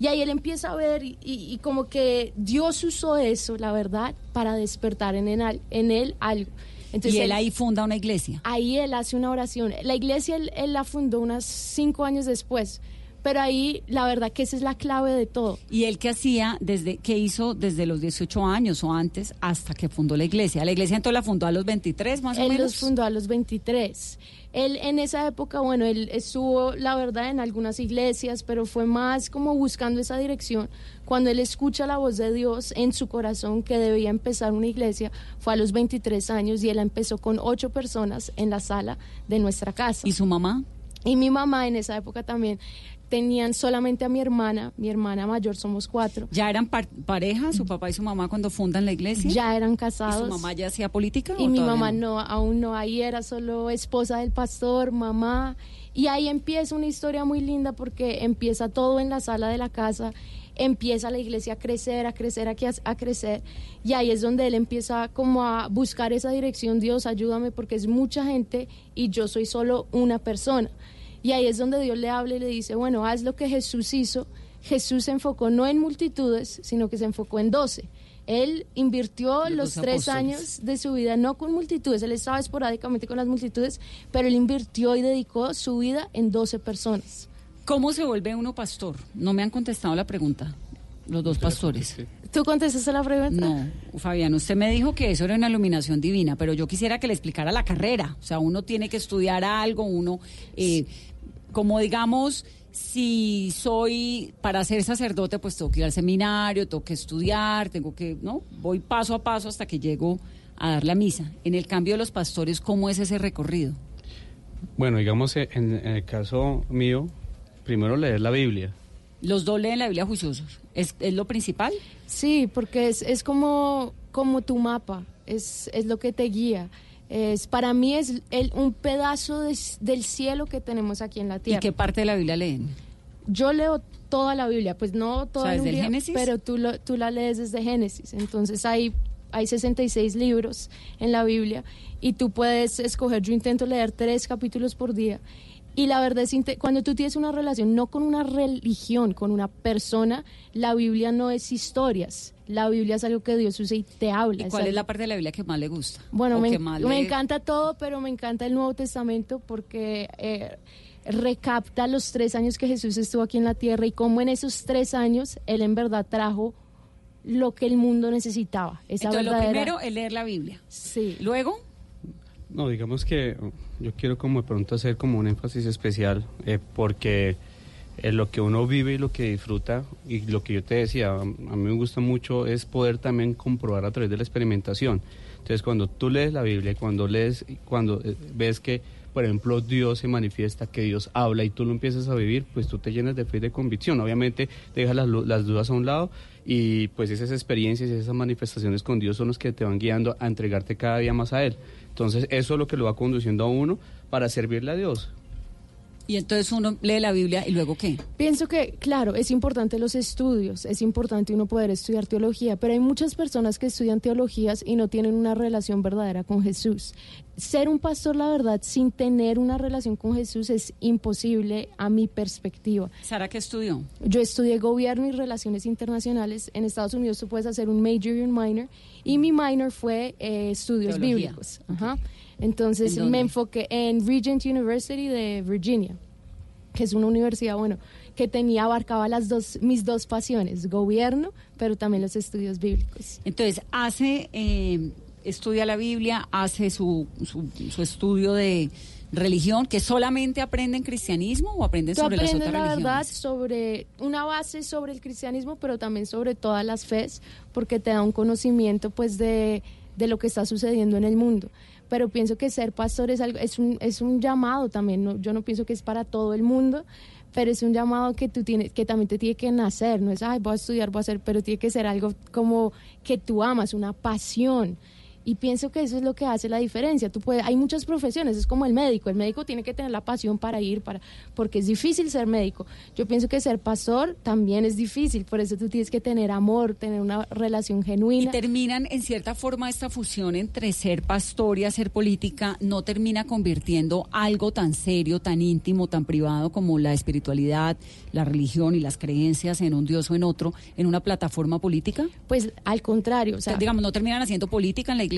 Y ahí él empieza a ver y, como que Dios usó eso, la verdad, para despertar en él, en él algo. Entonces, y él, ahí funda una iglesia. Ahí él hace una oración. La iglesia él, la fundó unos cinco años después. Pero ahí la verdad que esa es la clave de todo. ¿Y él qué hacía desde qué hizo desde los 18 años o antes hasta que fundó la iglesia? La iglesia entonces la fundó a los 23 más o menos. Él los fundó a los 23. Él en esa época, bueno, él estuvo, la verdad, en algunas iglesias, pero fue más como buscando esa dirección. Cuando él escucha la voz de Dios en su corazón que debía empezar una iglesia, fue a los 23 años y él empezó con ocho personas en la sala de nuestra casa. ¿Y su mamá? Y mi mamá en esa época también tenían solamente a mi hermana, mi hermana mayor, somos cuatro. ¿Ya eran pareja, su papá y su mamá, cuando fundan la iglesia? Ya eran casados. ¿Y su mamá ya hacía política? Y mi mamá no, aún no, ahí era solo esposa del pastor, mamá. Y ahí empieza una historia muy linda porque empieza todo en la sala de la casa, empieza la iglesia a crecer, a crecer, a, a crecer. Y ahí es donde él empieza como a buscar esa dirección, Dios, ayúdame porque es mucha gente y yo soy solo una persona. Y ahí es donde Dios le habla y le dice, bueno, haz lo que Jesús hizo. Jesús se enfocó no en multitudes, sino que se enfocó en doce. Él invirtió los, tres años de su vida no con multitudes, él estaba esporádicamente con las multitudes, pero él invirtió y dedicó su vida en doce personas. ¿Cómo se vuelve uno pastor? No me han contestado la pregunta, los dos pastores. ¿Tú contestaste la pregunta? No, Fabián, usted me dijo que eso era una iluminación divina, pero yo quisiera que le explicara la carrera. O sea, uno tiene que estudiar algo, uno, eh, como digamos, si soy para ser sacerdote, pues tengo que ir al seminario, tengo que estudiar, tengo que, ¿no? Voy paso a paso hasta que llego a dar la misa. En el cambio de los pastores, ¿cómo es ese recorrido? Bueno, digamos, en, en el caso mío, primero leer la Biblia. Los dos leen la Biblia juiciosos. ¿Es, es lo principal? Sí, porque es, es como, como tu mapa, es, es lo que te guía. Es, para mí es el, un pedazo de, del cielo que tenemos aquí en la tierra. ¿Y qué parte de la Biblia leen? Yo leo toda la Biblia, pues no toda o sea, desde el el Génesis? pero tú, lo, tú la lees desde Génesis. Entonces hay, hay 66 libros en la Biblia y tú puedes escoger, yo intento leer tres capítulos por día y la verdad es, cuando tú tienes una relación, no con una religión, con una persona, la Biblia no es historias. La Biblia es algo que Dios usa y te habla. ¿Y cuál es, la parte de la Biblia que más le gusta? Bueno, me, me le... encanta todo, pero me encanta el Nuevo Testamento porque eh, recapta los tres años que Jesús estuvo aquí en la tierra y cómo en esos tres años Él en verdad trajo lo que el mundo necesitaba. Esa Entonces, verdadera... lo primero es leer la Biblia. Sí. Luego... No, digamos que yo quiero como de pronto hacer como un énfasis especial eh, porque eh, lo que uno vive y lo que disfruta y lo que yo te decía, a, a mí me gusta mucho es poder también comprobar a través de la experimentación. Entonces cuando tú lees la Biblia, cuando lees, cuando eh, ves que por ejemplo Dios se manifiesta, que Dios habla y tú lo empiezas a vivir, pues tú te llenas de fe y de convicción. Obviamente dejas las, las dudas a un lado y pues esas experiencias y esas manifestaciones con Dios son los que te van guiando a entregarte cada día más a Él. Entonces eso es lo que lo va conduciendo a uno para servirle a Dios. Y entonces uno lee la Biblia y luego qué? Pienso que, claro, es importante los estudios, es importante uno poder estudiar teología, pero hay muchas personas que estudian teologías y no tienen una relación verdadera con Jesús. Ser un pastor, la verdad, sin tener una relación con Jesús es imposible a mi perspectiva. ¿Sara qué estudió? Yo estudié gobierno y relaciones internacionales. En Estados Unidos tú puedes hacer un major y un minor, y mi minor fue eh, estudios Teología. bíblicos. Ajá. Entonces ¿En me enfoqué en Regent University de Virginia, que es una universidad, bueno, que tenía, abarcaba las dos, mis dos pasiones, gobierno, pero también los estudios bíblicos. Entonces, hace, eh, estudia la Biblia, hace su, su, su estudio de religión, que solamente aprenden cristianismo o aprenden Tú sobre las otras la verdad religiones. sobre una base sobre el cristianismo, pero también sobre todas las fes, porque te da un conocimiento pues de, de lo que está sucediendo en el mundo. Pero pienso que ser pastor es algo, es un, es un llamado también. ¿no? Yo no pienso que es para todo el mundo, pero es un llamado que tú tienes, que también te tiene que nacer. No es ay voy a estudiar, voy a hacer, pero tiene que ser algo como que tú amas, una pasión. Y pienso que eso es lo que hace la diferencia. Tú puedes, hay muchas profesiones, es como el médico. El médico tiene que tener la pasión para ir, para, porque es difícil ser médico. Yo pienso que ser pastor también es difícil, por eso tú tienes que tener amor, tener una relación Y genuina. terminan, en cierta forma, esta fusión entre ser pastor y hacer política, no termina convirtiendo algo tan serio, tan íntimo, tan privado como la espiritualidad, la religión y las creencias en un Dios o en otro, en una plataforma política. Pues al contrario, o sea, digamos, no terminan haciendo política en la iglesia.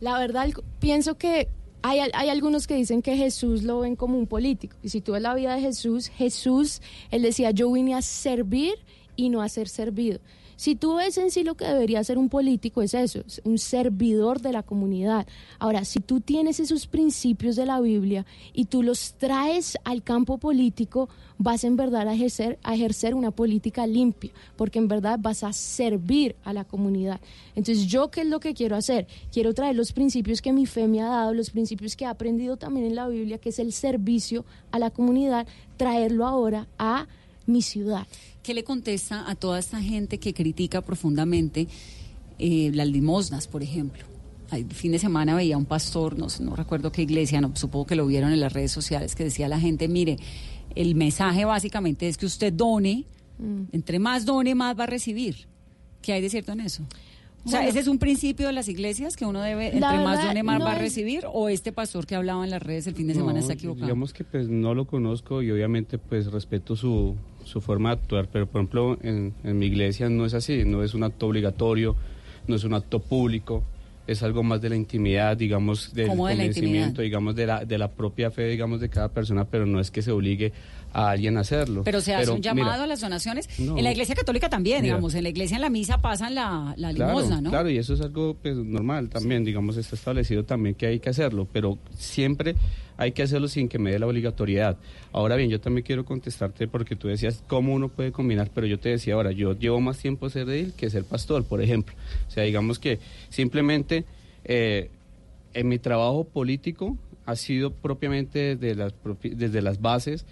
La verdad, pienso que hay, hay algunos que dicen que Jesús lo ven como un político. Y si tú ves la vida de Jesús, Jesús, él decía, yo vine a servir y no a ser servido. Si tú ves en sí lo que debería ser un político, es eso, es un servidor de la comunidad. Ahora, si tú tienes esos principios de la Biblia y tú los traes al campo político, vas en verdad a ejercer, a ejercer una política limpia, porque en verdad vas a servir a la comunidad. Entonces, ¿yo qué es lo que quiero hacer? Quiero traer los principios que mi fe me ha dado, los principios que he aprendido también en la Biblia, que es el servicio a la comunidad, traerlo ahora a mi ciudad. ¿Qué le contesta a toda esta gente que critica profundamente eh, las limosnas, por ejemplo? El fin de semana veía un pastor, no, sé, no recuerdo qué iglesia, no, supongo que lo vieron en las redes sociales, que decía a la gente, mire, el mensaje básicamente es que usted done, Mm. entre más done, más va a recibir. ¿Qué hay de cierto en eso? O sea. ¿ese es un principio de las iglesias que uno debe, entre más done, más no va a recibir? ¿O este pastor que hablaba en las redes el fin de semana No, está equivocado? Digamos que pues no lo conozco y obviamente pues respeto su, su forma de actuar, pero por ejemplo en, en mi iglesia no es así, no es un acto obligatorio, no es un acto público. es algo más de la intimidad, digamos, del ¿Cómo de convencimiento, intimidad? digamos, de la, de la propia fe, digamos, de cada persona, pero no es que se obligue a alguien a hacerlo. Pero se hace un mira, llamado a las donaciones. No. En la iglesia católica también, Mira. digamos. En la iglesia, en la misa, pasan la, la Claro, limosna, ¿no? Claro, y eso es algo pues, normal también, digamos, está establecido también que hay que hacerlo, pero siempre hay que hacerlo sin que me dé la obligatoriedad. Ahora bien, yo también quiero contestarte porque tú decías cómo uno puede combinar, pero yo te decía ahora, yo llevo más tiempo ser edil que ser pastor, por ejemplo. O sea, digamos que simplemente eh, en mi trabajo político ha sido propiamente desde las, desde las bases,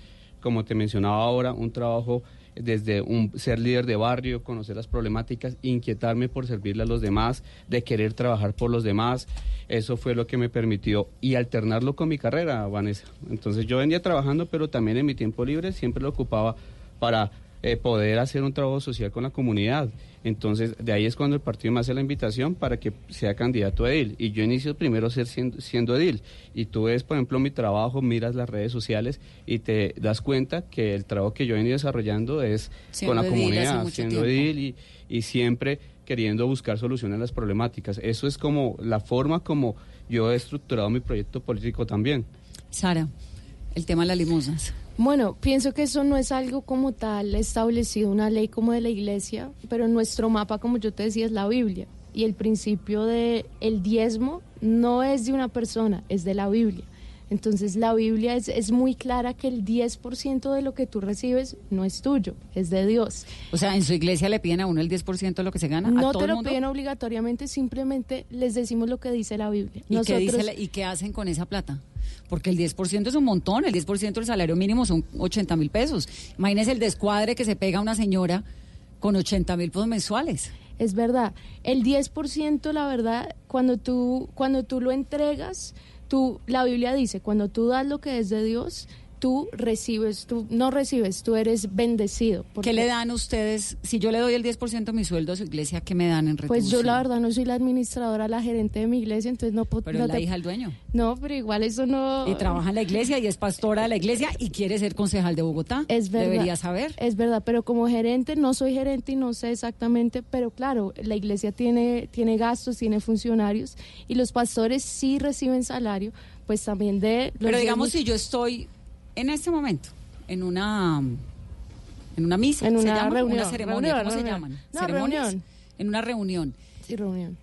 como te mencionaba ahora, un trabajo desde un, ser líder de barrio, conocer las problemáticas, inquietarme por servirle a los demás, de querer trabajar por los demás. Eso fue lo que me permitió y alternarlo con mi carrera, Vanessa. Entonces yo venía trabajando, pero también en mi tiempo libre siempre lo ocupaba para eh, poder hacer un trabajo social con la comunidad. Entonces, de ahí es cuando el partido me hace la invitación para que sea candidato a edil. Y yo inicio primero ser siendo, siendo edil. Y tú ves, por ejemplo, mi trabajo, miras las redes sociales y te das cuenta que el trabajo que yo he venido desarrollando es Siendo con la comunidad, siendo tiempo. edil y, y siempre queriendo buscar soluciones a las problemáticas. Eso es como la forma como yo he estructurado mi proyecto político también. Sara, el tema de las limosnas. Bueno, pienso que eso no es algo como tal establecido, una ley como de la iglesia, pero nuestro mapa, como yo te decía, es la Biblia. Y el principio de el diezmo no es de una persona, es de la Biblia. Entonces la Biblia es, es muy clara que el 10% de lo que tú recibes no es tuyo, es de Dios. O sea, en su iglesia le piden a uno el 10% de lo que se gana. No ¿A todo te el lo mundo? piden obligatoriamente, simplemente les decimos lo que dice la Biblia. ¿Y, qué dice Nosotros- la- ¿Y qué hacen con esa plata? Porque el 10% es un montón, el 10% del salario mínimo son 80 mil pesos. Imagínese el descuadre que se pega a una señora con 80 mil pesos mensuales. Es verdad. El 10%, la verdad, cuando tú, cuando tú lo entregas, tú, la Biblia dice, cuando tú das lo que es de Dios, tú recibes, tú no recibes, tú eres bendecido. ¿Qué le dan ustedes? Si yo le doy el 10% de mi sueldo a su iglesia, ¿qué me dan en retribución? Pues yo la verdad no soy la administradora, la gerente de mi iglesia, entonces no puedo... Pero no es la te- hija del dueño. No, pero igual eso no... Y trabaja en la iglesia y es pastora de la iglesia y quiere ser concejal de Bogotá. Es verdad. Debería saber. Es verdad, pero como gerente, no soy gerente y no sé exactamente, pero claro, la iglesia tiene, tiene gastos, tiene funcionarios y los pastores sí reciben salario, pues también de... los Pero digamos, si yo estoy en este momento en una en una misa, En ¿se una llama? reunión, una ceremonia, reunión, ¿cómo se llaman? No, ¿Ceremonias? reunión. En una reunión. Sí, reunión.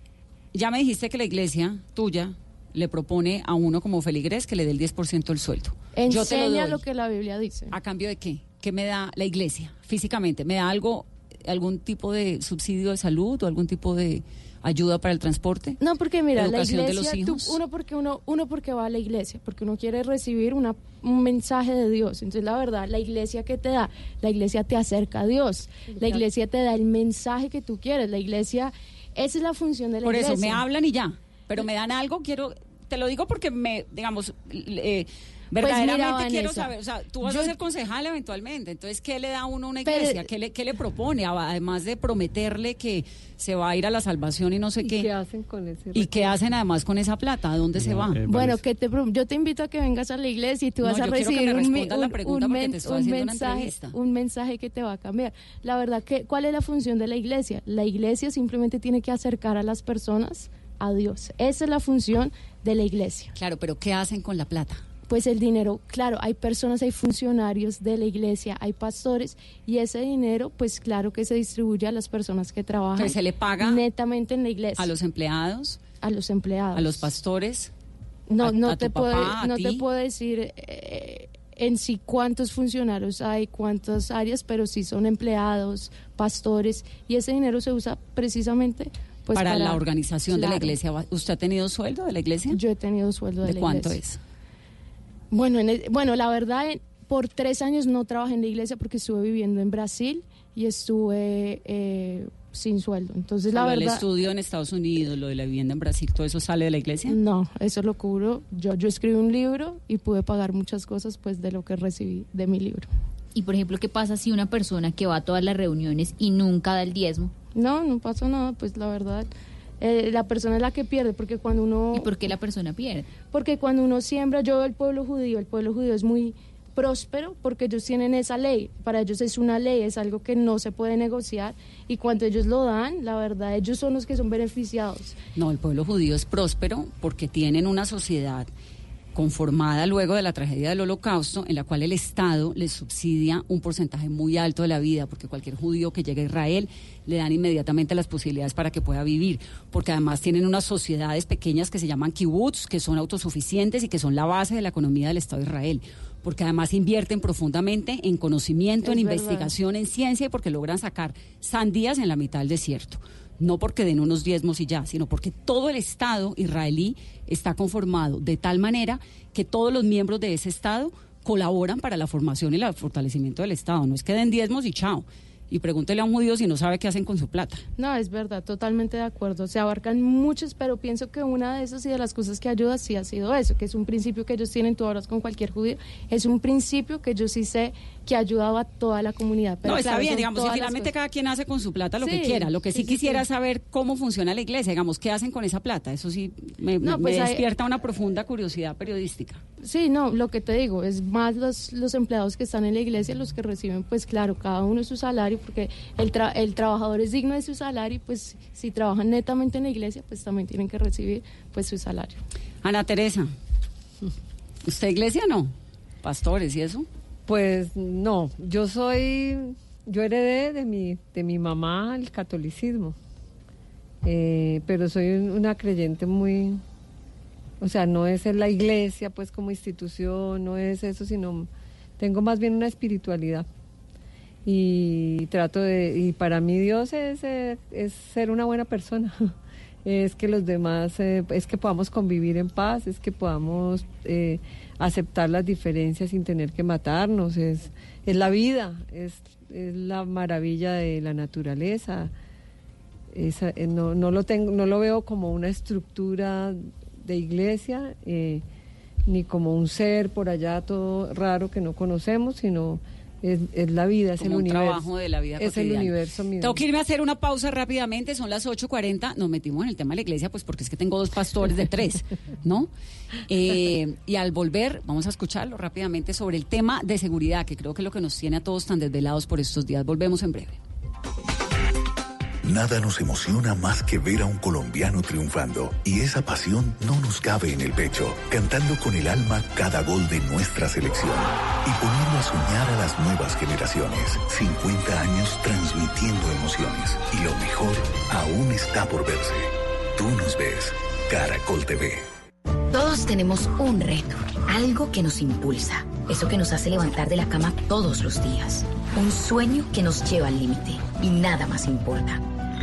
Ya me dijiste que la iglesia tuya le propone a uno como feligrés que le dé el 10% del sueldo. yo te lo Enseña doy. lo que la Biblia dice. ¿A cambio de qué? ¿Qué me da la iglesia físicamente? ¿Me da algo, algún tipo de subsidio de salud o algún tipo de ayuda para el transporte? No, porque mira, la de iglesia, tú- uno porque uno, uno porque va a la iglesia, porque uno quiere recibir una, un mensaje de Dios. Entonces, la verdad, la iglesia que te da, la iglesia te acerca a Dios. La iglesia te da el mensaje que tú quieres. La iglesia, esa es la función de la Por iglesia. eso me hablan y ya, pero me dan algo, quiero, te lo digo porque me, digamos, eh, verdaderamente Pues mira, quiero saber, o sea, tú vas yo- a ser concejal eventualmente, entonces, ¿qué le da a uno a una Pero- iglesia? ¿Qué, le, qué le propone? Además de prometerle que se va a ir a la salvación y no sé ¿Y qué. qué hacen con ese ¿Y qué hacen además con esa plata? ¿A dónde se va? eh, Bueno, que te, yo te invito a que vengas a la iglesia y tú No, vas a recibir un, un- te mensaje, un mensaje que te va a cambiar. La verdad que, ¿cuál es la función de la iglesia? La iglesia simplemente tiene que acercar a las personas a Dios. Esa es la función de la iglesia. Claro, pero ¿qué hacen con la plata? Pues el dinero, claro, hay personas, hay funcionarios de la iglesia, hay pastores y ese dinero, pues claro que se distribuye a las personas que trabajan se le paga netamente en la iglesia, A los empleados, a los empleados. a los pastores. No, a- no, a te, puedo, papá, no te puedo decir eh, en sí cuántos funcionarios hay, cuántas áreas, pero sí son empleados, pastores, y ese dinero se usa precisamente pues, para, la organización de la iglesia. ¿Usted ha tenido sueldo de la iglesia? Yo he tenido sueldo de, ¿De la cuánto iglesia. es? Bueno, en el- bueno, la verdad, en- por tres años no trabajé en la iglesia porque estuve viviendo en Brasil y estuve eh, sin sueldo. Entonces, la Lo del verdad... estudio en Estados Unidos, lo de la vivienda en Brasil, ¿todo eso sale de la iglesia? No, eso lo cubro. Yo, yo escribí un libro y pude pagar muchas cosas pues de lo que recibí de mi libro. Y por ejemplo, ¿qué pasa si una persona que va a todas las reuniones y nunca da el diezmo? No, no pasa nada, pues la verdad, eh, la persona es la que pierde, porque cuando uno... ¿Y por qué la persona pierde? Porque cuando uno siembra, yo veo el pueblo judío, el pueblo judío es muy próspero porque ellos tienen esa ley. Para ellos es una ley, es algo que no se puede negociar y cuando ellos lo dan, la verdad, ellos son los que son beneficiados. No, el pueblo judío es próspero porque tienen una sociedad conformada luego de la tragedia del holocausto, en la cual el Estado les subsidia un porcentaje muy alto de la vida, porque cualquier judío que llegue a Israel le dan inmediatamente las posibilidades para que pueda vivir, porque además tienen unas sociedades pequeñas que se llaman kibbutz, que son autosuficientes y que son la base de la economía del Estado de Israel porque además invierten profundamente en conocimiento, en investigación, en ciencia y porque logran sacar sandías en la mitad del desierto no porque den unos diezmos y ya, sino porque todo el Estado israelí está conformado de tal manera que todos los miembros de ese Estado colaboran para la formación y el fortalecimiento del Estado. No es que den diezmos y chao y pregúntele a un judío si no sabe qué hacen con su plata. No, es verdad, totalmente de acuerdo. Se abarcan muchos, pero pienso que una de esas y de las cosas que ayuda sí ha sido eso, que es un principio que ellos tienen, tú hablas con cualquier judío, es un principio que yo sí sé que ha ayudado a toda la comunidad. no, está bien, digamos, y finalmente cada quien hace con su plata lo que quiera. Lo que sí, quisiera saber cómo funciona la iglesia, digamos, qué hacen con esa plata. Eso sí me, pues despierta una profunda curiosidad periodística. Sí, no, lo que te digo, es más los, los empleados que están en la iglesia los que reciben, pues claro, cada uno su salario, porque el, el trabajador es digno de su salario y pues si trabajan netamente en la iglesia, pues también tienen que recibir pues su salario. Ana Teresa, ¿usted iglesia no? ¿Pastores y eso? Pues no, yo soy, yo heredé de mi, de mi mamá el catolicismo, eh, pero soy una creyente muy, o sea, no es la iglesia pues como institución, no es eso, sino tengo más bien una espiritualidad. Y trato de, y para mí Dios es, es ser una buena persona, es que los demás, eh, es que podamos convivir en paz, es que podamos... Eh, aceptar las diferencias sin tener que matarnos, es, es la vida, es, es la maravilla de la naturaleza. Eh, no, no, lo tengo, no lo veo como una estructura de iglesia, eh, ni como un ser por allá todo raro que no conocemos, sino es, la vida, es el universo. trabajo de la vida Es el universo mismo. Tengo que irme a hacer una pausa rápidamente, son las 8.40. Nos metimos en el tema de la iglesia, pues porque es que tengo dos pastores de tres, ¿no? Eh, y al volver, vamos a escucharlo rápidamente sobre el tema de seguridad, que creo que es lo que nos tiene a todos tan desvelados por estos días. Volvemos en breve. Nada nos emociona más que ver a un colombiano triunfando y esa pasión no nos cabe en el pecho, cantando con el alma cada gol de nuestra selección y poniendo a soñar a las nuevas generaciones. 50 años transmitiendo emociones y lo mejor aún está por verse. Tú nos ves, Caracol TV. Todos tenemos un reto, algo que nos impulsa, eso que nos hace levantar de la cama todos los días, un sueño que nos lleva al límite y nada más importa.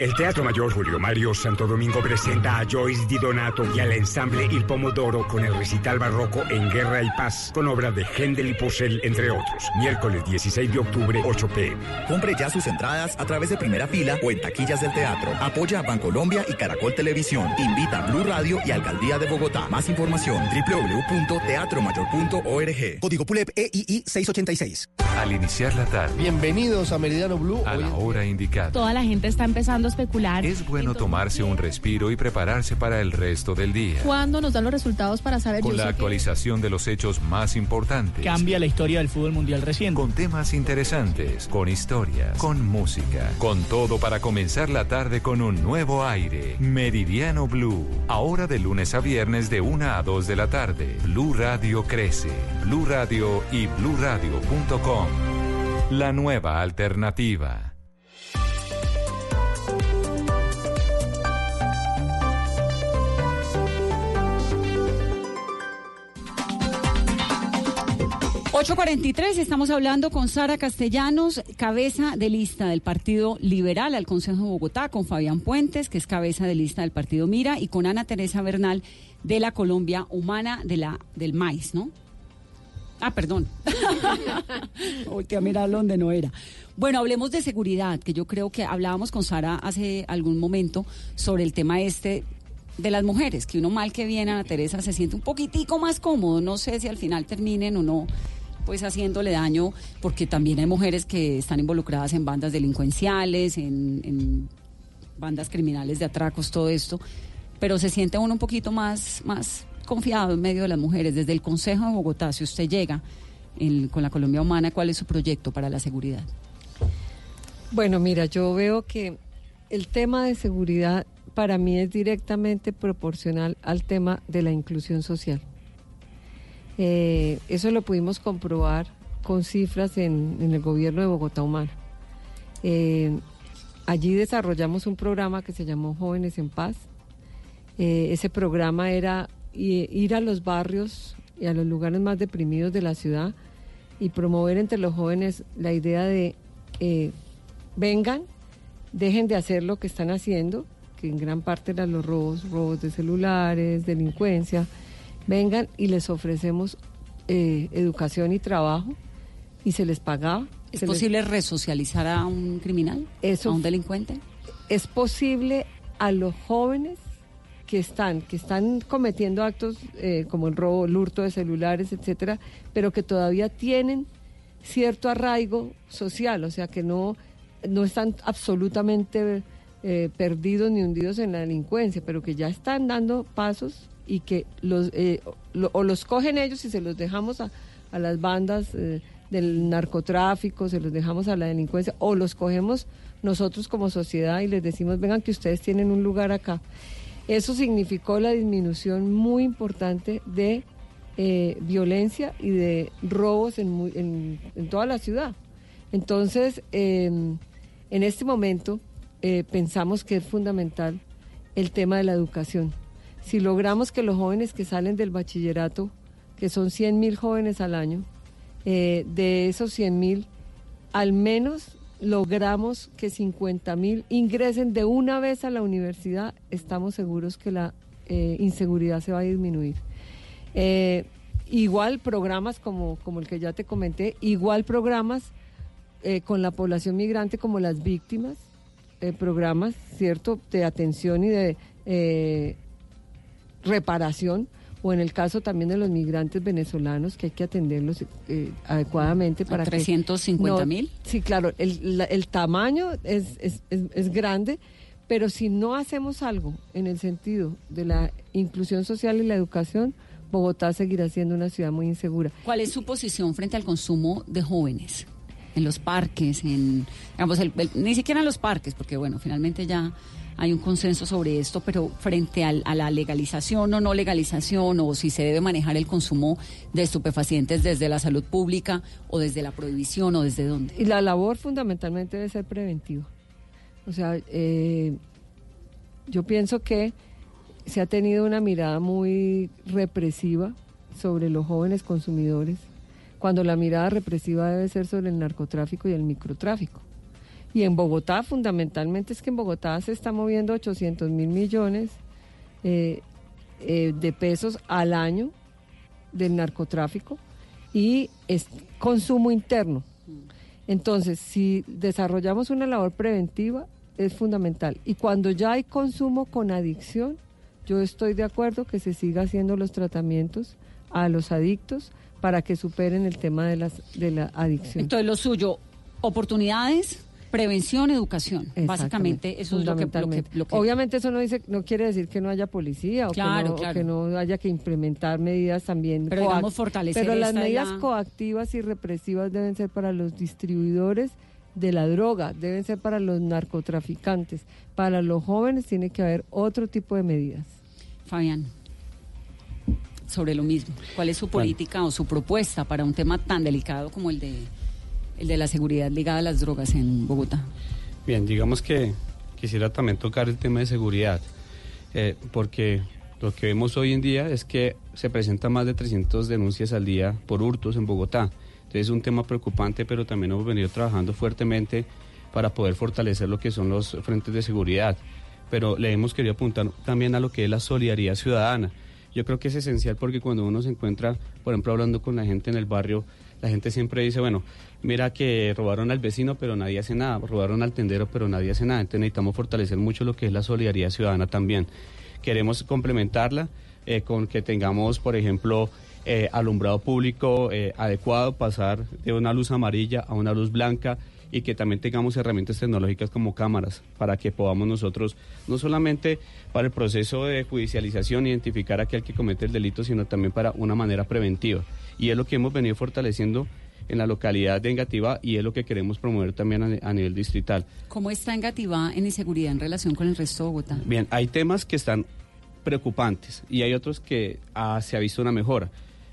El Teatro Mayor Julio Mario Santo Domingo presenta a Joyce Di Donato y al ensamble Il Pomodoro con el recital barroco En Guerra y Paz, con obras de Händel y Purcell, entre otros. Miércoles 16 de octubre, 8 pm. Compre ya sus entradas a través de primera fila o en taquillas del teatro. Apoya a Bancolombia y Caracol Televisión. Invita a Blue Radio y Alcaldía de Bogotá. Más información www.teatromayor.org. Código PULEP EII 686. al iniciar la tarde. Bienvenidos a Meridiano Blue. A la hora indicada. Toda la gente está empezando especular. Es bueno tomarse un respiro y prepararse para el resto del día. ¿Cuándo nos dan los resultados para saber? Con la actualización de los hechos más importantes. Cambia la historia del fútbol mundial reciente. Con temas interesantes, con historias, con música, con todo para comenzar la tarde con un nuevo aire. Meridiano Blue. Ahora de lunes a viernes de 1 a 2 de la tarde. Blue Radio crece. Blue Radio y bluradio.com. La nueva alternativa. ...8.43, estamos hablando con Sara Castellanos, cabeza de lista del Partido Liberal al Consejo de Bogotá, con Fabián Puentes, que es cabeza de lista del Partido Mira, y con Ana Teresa Bernal, de la Colombia Humana de la, del Maíz, ¿no? Ah, perdón. Volté a mirar donde no era. Bueno, hablemos de seguridad, que yo creo que hablábamos con Sara hace algún momento sobre el tema este de las mujeres, que uno mal que viene, Ana Teresa, se siente un poquitico más cómodo. No sé si al final terminen o no pues haciéndole daño, porque también hay mujeres que están involucradas en bandas delincuenciales, en, bandas criminales de atracos, todo esto, pero se siente uno un poquito más, más confiado en medio de las mujeres. Desde el Consejo de Bogotá, si usted llega con la Colombia Humana, ¿cuál es su proyecto para la seguridad? Bueno, mira, yo veo que el tema de seguridad para mí es directamente proporcional al tema de la inclusión social. Eh, eso lo pudimos comprobar con cifras en, el gobierno de Bogotá Humana. Eh, allí desarrollamos un programa que se llamó Jóvenes en Paz. Eh, ese programa era ir a los barrios y a los lugares más deprimidos de la ciudad y promover entre los jóvenes la idea de vengan, dejen de hacer lo que están haciendo, que en gran parte eran los robos, robos de celulares, delincuencia, vengan y les ofrecemos eh, educación y trabajo y se les pagaba. ¿Es posible resocializar a un criminal, a un delincuente? Es posible a los jóvenes que están, que están cometiendo actos eh, como el robo, el hurto de celulares, etcétera, pero que todavía tienen cierto arraigo social, o sea que no, no están absolutamente eh, perdidos ni hundidos en la delincuencia, pero que ya están dando pasos y que los eh, o los cogen ellos y se los dejamos a, a las bandas eh, del narcotráfico, se los dejamos a la delincuencia, o los cogemos nosotros como sociedad y les decimos, vengan que ustedes tienen un lugar acá. Eso significó la disminución muy importante de eh, violencia y de robos en, en, toda la ciudad. Entonces, em, en este momento pensamos que es fundamental el tema de la educación si logramos que los jóvenes que salen del bachillerato, que son 100 mil jóvenes al año, eh, de esos 100 mil, al menos logramos que 50 mil ingresen de una vez a la universidad, estamos seguros que la eh, inseguridad se va a disminuir. Eh, igual programas como, como el que ya te comenté, igual programas con la población migrante como las víctimas, programas, ¿cierto?, de atención y de reparación o en el caso también de los migrantes venezolanos que hay que atenderlos eh, adecuadamente para 350 mil sí claro el, el tamaño es, es, es, grande pero si no hacemos algo en el sentido de la inclusión social y la educación Bogotá seguirá siendo una ciudad muy insegura. ¿cuál es su posición frente al consumo de jóvenes en los parques en digamos ni siquiera en los parques porque bueno finalmente ya hay un consenso sobre esto, pero frente a la legalización o no legalización, o si se debe manejar el consumo de estupefacientes desde la salud pública o desde la prohibición o desde dónde. Y la labor fundamentalmente debe ser preventiva. O sea, eh, yo pienso que se ha tenido una mirada muy represiva sobre los jóvenes consumidores, cuando la mirada represiva debe ser sobre el narcotráfico y el microtráfico. Y en Bogotá, fundamentalmente, es que en Bogotá se está moviendo 800 mil millones eh, eh, de pesos al año del narcotráfico y es consumo interno. Entonces, si desarrollamos una labor preventiva, es fundamental. Y cuando ya hay consumo con adicción, yo estoy de acuerdo que se siga haciendo los tratamientos a los adictos para que superen el tema de, las, de la adicción. Entonces, lo suyo, oportunidades, prevención, educación. Básicamente, eso es lo que, lo que, Obviamente, eso no dice, no quiere decir que no haya policía o, que, no, que no haya que implementar medidas también. Pero, digamos, fortalecer Pero las medidas coactivas y represivas deben ser para los distribuidores de la droga, deben ser para los narcotraficantes. Para los jóvenes tiene que haber otro tipo de medidas. Fabián sobre lo mismo. ¿Cuál es su política o su propuesta para un tema tan delicado como el de, el de la seguridad ligada a las drogas en Bogotá? Bien, digamos que quisiera también tocar el tema de seguridad, eh, porque lo que vemos hoy en día es que se presentan más de 300 denuncias al día por hurtos en Bogotá. Entonces es un tema preocupante, pero también hemos venido trabajando fuertemente para poder fortalecer lo que son los frentes de seguridad. Pero le hemos querido apuntar también a lo que es la solidaridad ciudadana yo creo que es esencial porque cuando uno se encuentra, por ejemplo, hablando con la gente en el barrio, la gente siempre dice, bueno, mira que robaron al vecino, pero nadie hace nada, robaron al tendero, pero nadie hace nada. Entonces necesitamos fortalecer mucho lo que es la solidaridad ciudadana también. Queremos complementarla eh, con que tengamos, por ejemplo, eh, alumbrado público eh, adecuado, pasar de una luz amarilla a una luz blanca y que también tengamos herramientas tecnológicas como cámaras para que podamos nosotros, no solamente para el proceso de judicialización, identificar a aquel que comete el delito, sino también para una manera preventiva. Y es lo que hemos venido fortaleciendo en la localidad de Engativá y es lo que queremos promover también a, nivel distrital. ¿Cómo está Engativá en inseguridad en relación con el resto de Bogotá? Bien, hay temas que están preocupantes y hay otros que ah, se ha visto una mejora.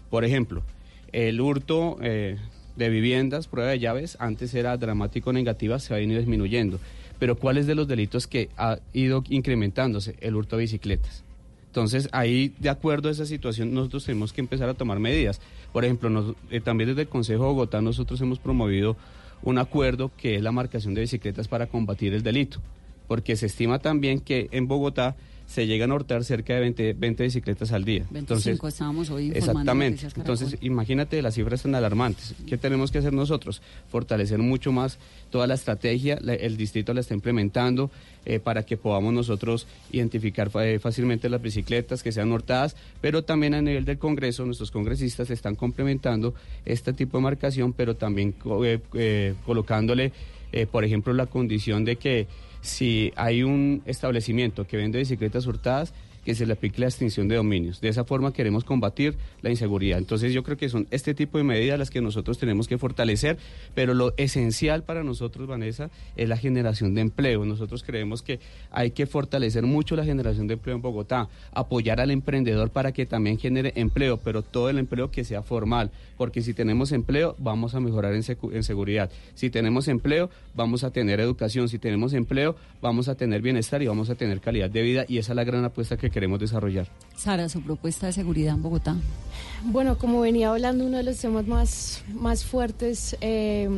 Por ejemplo, el hurto eh, de viviendas, prueba de llaves, antes era dramático negativa, se ha venido disminuyendo. Pero ¿cuál es de los delitos que ha ido incrementándose? El hurto de bicicletas. Entonces, ahí, de acuerdo a esa situación, nosotros tenemos que empezar a tomar medidas. Por ejemplo, eh, también desde el Consejo de Bogotá nosotros hemos promovido un acuerdo que es la marcación de bicicletas para combatir el delito, porque se estima también que en Bogotá se llegan a hortar cerca de 20, 20 bicicletas al día. 25 Entonces, estábamos hoy Exactamente. Entonces, imagínate, las cifras tan alarmantes. ¿Qué tenemos que hacer nosotros? Fortalecer mucho más toda la estrategia, el distrito la está implementando eh, para que podamos nosotros identificar eh, fácilmente las bicicletas que sean hortadas, pero también a nivel del Congreso, nuestros congresistas están complementando este tipo de marcación, pero también eh, colocándole, por ejemplo, la condición de que si hay un establecimiento que vende bicicletas hurtadas, que se le aplique la extinción de dominios. De esa forma queremos combatir la inseguridad. Entonces yo creo que son este tipo de medidas las que nosotros tenemos que fortalecer, pero lo esencial para nosotros, Vanessa, es la generación de empleo. Nosotros creemos que hay que fortalecer mucho la generación de empleo en Bogotá, apoyar al emprendedor para que también genere empleo, pero todo el empleo que sea formal, porque si tenemos empleo vamos a mejorar en, seguridad. Si tenemos empleo vamos a tener educación, si tenemos empleo vamos a tener bienestar y vamos a tener calidad de vida y esa es la gran apuesta que queremos desarrollar. Sara, su propuesta de seguridad en Bogotá. Bueno, como venía hablando, uno de los temas más, más fuertes eh,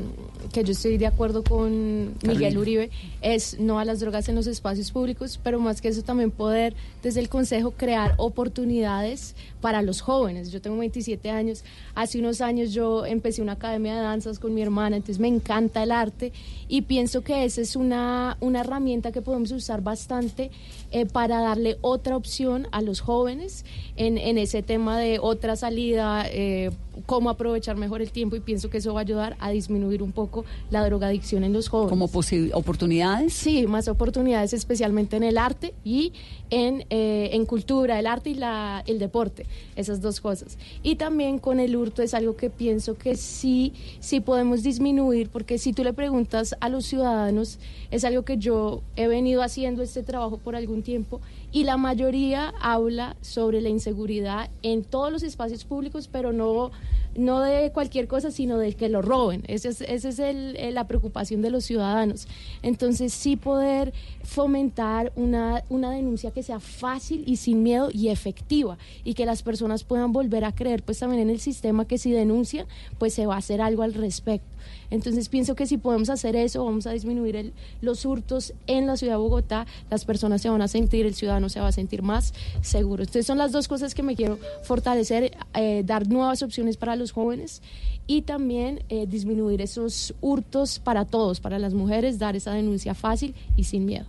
que yo estoy de acuerdo con Miguel Uribe es no a las drogas en los espacios públicos, pero más que eso también poder desde el Consejo crear oportunidades para los jóvenes. Yo tengo 27 años, hace unos años yo empecé una academia de danzas con mi hermana, entonces me encanta el arte y pienso que esa es una, una herramienta que podemos usar bastante eh, para darle otra opción a los jóvenes en, en ese tema de otra salida, eh, cómo aprovechar mejor el tiempo y pienso que eso va a ayudar a disminuir un poco la drogadicción en los jóvenes. ¿Como oportunidades? Sí, más oportunidades especialmente en el arte y en, eh, en cultura, el arte y la, el deporte, esas dos cosas. Y también con el hurto es algo que pienso que sí, sí podemos disminuir porque si tú le preguntas a los ciudadanos, es algo que yo he venido haciendo este trabajo por algún tiempo y la mayoría habla sobre la inseguridad en todos los espacios públicos, pero no, no de cualquier cosa, sino de que lo roben. Esa es, ese es el, la preocupación de los ciudadanos. Entonces, sí poder fomentar una, una denuncia que sea fácil y sin miedo y efectiva y que las personas puedan volver a creer pues también en el sistema que si denuncian, pues se va a hacer algo al respecto. Entonces pienso que si podemos hacer eso, vamos a disminuir los hurtos en la ciudad de Bogotá, las personas se van a sentir, el ciudadano se va a sentir más seguro. Entonces son las dos cosas que me quiero fortalecer, eh, dar nuevas opciones para los jóvenes y también eh, disminuir esos hurtos para todos, para las mujeres, dar esa denuncia fácil y sin miedo.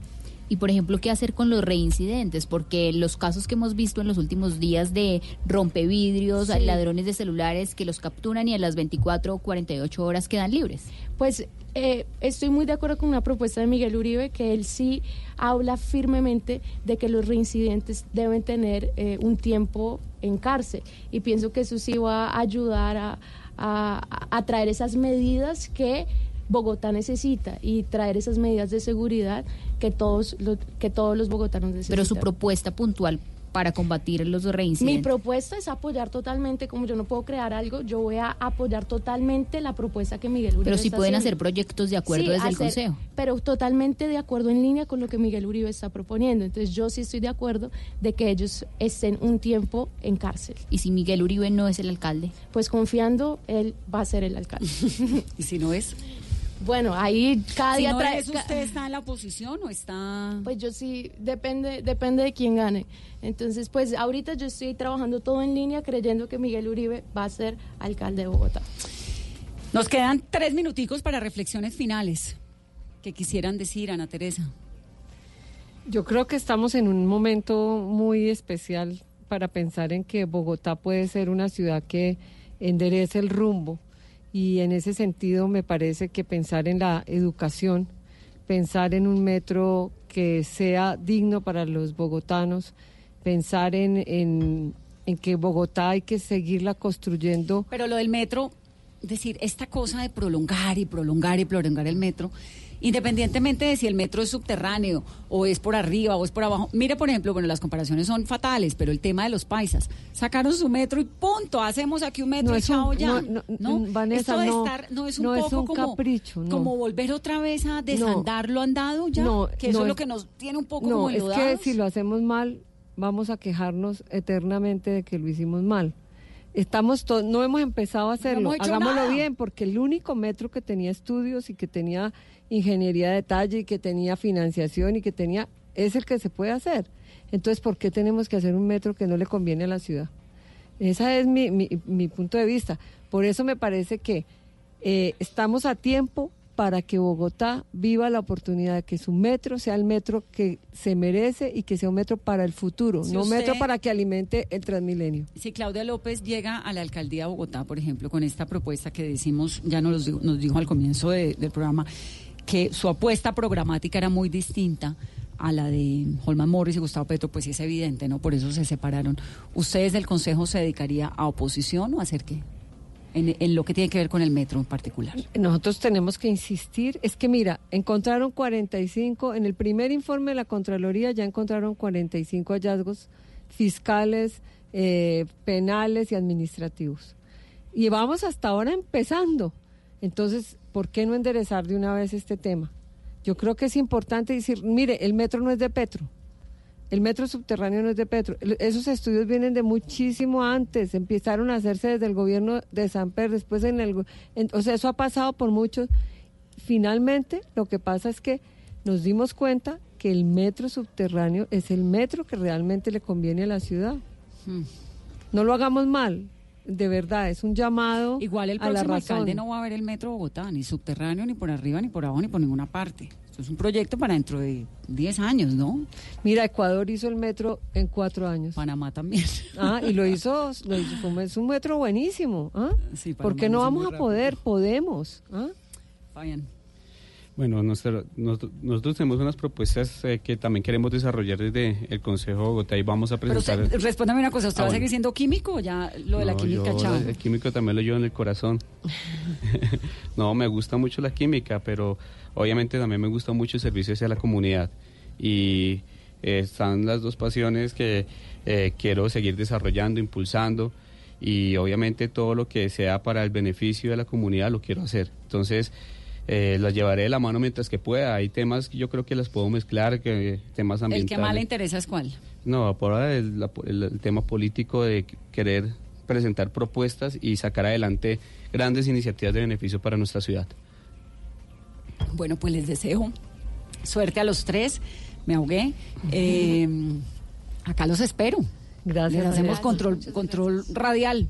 Y por ejemplo, ¿qué hacer con los reincidentes? Porque los casos que hemos visto en los últimos días de rompevidrios, Sí. ladrones de celulares que los capturan y a las 24 o 48 horas quedan libres. Pues eh, estoy muy de acuerdo con una propuesta de Miguel Uribe, que él sí habla firmemente de que los reincidentes deben tener eh, un tiempo en cárcel. Y pienso que eso sí va a ayudar a, a- a traer esas medidas que Bogotá necesita y traer esas medidas de seguridad que todos los, que todos los bogotanos necesitan. Pero su propuesta puntual para combatir los Mi reincidentes. propuesta es apoyar totalmente, como yo no puedo crear algo, yo voy a apoyar totalmente la propuesta que Miguel Uribe Pero sí está pueden haciendo. hacer proyectos de acuerdo Sí, desde el Consejo. Pero totalmente de acuerdo en línea con lo que Miguel Uribe está proponiendo. Entonces yo sí estoy de acuerdo de que ellos estén un tiempo en cárcel. ¿Y si Miguel Uribe no es el alcalde? Pues confiando, él va a ser el alcalde. ¿Y si no es? Bueno, ahí cada Si día no trae... es, ¿usted está en la oposición o está...? Pues yo sí, depende, depende de quién gane. Entonces, pues ahorita yo estoy trabajando todo en línea creyendo que Miguel Uribe va a ser alcalde de Bogotá. Nos quedan tres minuticos para reflexiones finales. que quisieran decir, Ana Teresa? Yo creo que estamos en un momento muy especial para pensar en que Bogotá puede ser una ciudad que enderece el rumbo y en ese sentido me parece que pensar en la educación, pensar en un metro que sea digno para los bogotanos, pensar en, en, que Bogotá hay que seguirla construyendo. Pero lo del metro, decir, esta cosa de prolongar y prolongar y prolongar el metro, independientemente de si el metro es subterráneo o es por arriba o es por abajo. Mire, por ejemplo, bueno, las comparaciones son fatales, pero el tema de los paisas, sacaron su metro y punto, hacemos aquí un metro No y chao un- ya. no, no, Vanessa, Esto de no, estar, no es un no es poco un como, capricho, no. como volver otra vez a desandar lo andado ya, No, que eso no es lo que nos tiene un poco No, como es que si lo hacemos mal, vamos a quejarnos eternamente de que lo hicimos mal. Estamos no hemos empezado a hacerlo. Hagámoslo nada. bien, porque el único metro que tenía estudios y que tenía ingeniería de detalle y que tenía financiación y que tenía es el que se puede hacer. Entonces, ¿por qué tenemos que hacer un metro que no le conviene a la ciudad? Ese es mi, mi, mi punto de vista. Por eso me parece que eh, estamos a tiempo para que Bogotá viva la oportunidad de que su metro sea el metro que se merece y que sea un metro para el futuro, Si no un metro para que alimente el Transmilenio. Si Claudia López llega a la alcaldía de Bogotá, por ejemplo, con esta propuesta que decimos, ya nos, dijo- nos dijo al comienzo de- del programa, que su apuesta programática era muy distinta a la de Holman Morris y Gustavo Petro, pues es evidente, ¿no? Por eso se separaron. ¿Ustedes del Consejo se dedicaría a oposición o a hacer qué? En, lo que tiene que ver con el metro en particular. Nosotros tenemos que insistir, es que mira, encontraron 45, en el primer informe de la Contraloría ya encontraron 45 hallazgos fiscales, eh, penales y administrativos. Y vamos hasta ahora empezando. Entonces, ¿por qué no enderezar de una vez este tema? Yo creo que es importante decir, mire, el metro no es de Petro. El metro subterráneo no es de Petro. Esos estudios vienen de muchísimo antes. Empezaron a hacerse desde el gobierno de Samper, después en el... en- o sea, eso ha pasado por muchos. Finalmente, lo que pasa es que nos dimos cuenta que el metro subterráneo es el metro que realmente le conviene a la ciudad. Hmm. No lo hagamos mal, de verdad, es un llamado Igual el a la próximo razón. alcalde no va a ver el metro Bogotá, ni subterráneo, ni por arriba, ni por abajo, ni por ninguna parte. Esto es un proyecto para dentro de 10 años, ¿no? Mira, Ecuador hizo el metro en cuatro años. Panamá también. Ah, y lo hizo, lo hizo es un metro buenísimo. ¿ah? Sí, ¿Por qué no vamos a poder? Podemos. ¿ah? Fabián. Bueno, nosotros, nosotros tenemos unas propuestas eh, que también queremos desarrollar desde el Consejo de Bogotá y vamos a Pero presentar... usted, respóndame una cosa, ¿usted Ah, va a bueno. seguir siendo químico o ya lo de la química, yo chao? El químico también lo llevo en el corazón. no, me gusta mucho la química, pero obviamente también me gusta mucho el servicio hacia la comunidad. Y eh, están las dos pasiones que eh, quiero seguir desarrollando, impulsando. Y obviamente todo lo que sea para el beneficio de la comunidad lo quiero hacer. Entonces, eh, las llevaré de la mano mientras que pueda. Hay temas que yo creo que las puedo mezclar, que temas El ambientales. que más le interesa es cuál. No, por ahora el, el- el tema político de querer presentar propuestas y sacar adelante grandes iniciativas de beneficio para nuestra ciudad. Bueno, pues les deseo suerte a los tres. Me ahogué. Eh, acá los espero. Gracias. Les hacemos Gracias. control, control radial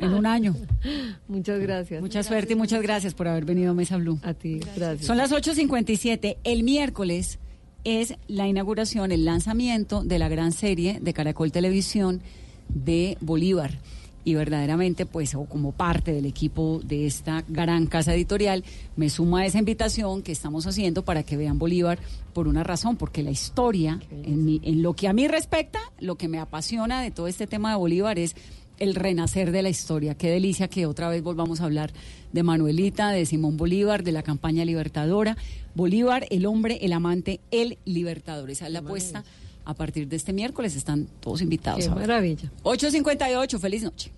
en un año. Muchas gracias. Mucha suerte y muchas gracias por haber venido a Mesa Blue. A ti, gracias. Son las 8.57. El miércoles es la inauguración, el lanzamiento de la gran serie de Caracol Televisión de Bolívar y verdaderamente pues o como parte del equipo de esta gran casa editorial me sumo a esa invitación que estamos haciendo para que vean Bolívar por una razón, porque la historia, en, en lo que a mí respecta, lo que me apasiona de todo este tema de Bolívar es el renacer de la historia. Qué delicia que otra vez volvamos a hablar de Manuelita, de Simón Bolívar, de la campaña libertadora. Bolívar, el hombre, el amante, el libertador. Esa es la apuesta. A partir de este miércoles están todos invitados. Qué maravilla. 8.58, feliz noche.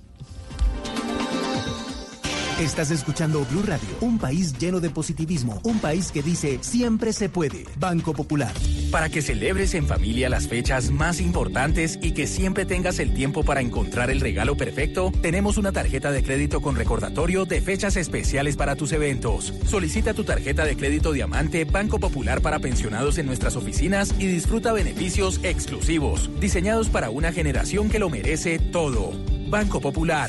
Estás escuchando Blue Radio, un país lleno de positivismo, un país que dice siempre se puede. Banco Popular. Para que celebres en familia las fechas más importantes y que siempre tengas el tiempo para encontrar el regalo perfecto, tenemos una tarjeta de crédito con recordatorio de fechas especiales para tus eventos. Solicita tu tarjeta de crédito Diamante Banco Popular para pensionados en nuestras oficinas y disfruta beneficios exclusivos, diseñados para una generación que lo merece todo. Banco Popular.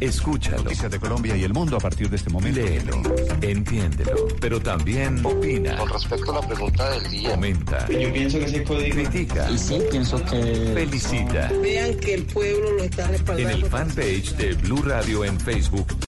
Escúchalo. Noticias de Colombia y el mundo a partir de este momento. Léelo, entiéndelo, pero también opina. Con respecto a la pregunta del día. Comenta. Yo pienso que sí puede Critica. Y sí, pienso que... Felicita. Vean que el pueblo lo está respaldando. En el fanpage de Blue Radio en Facebook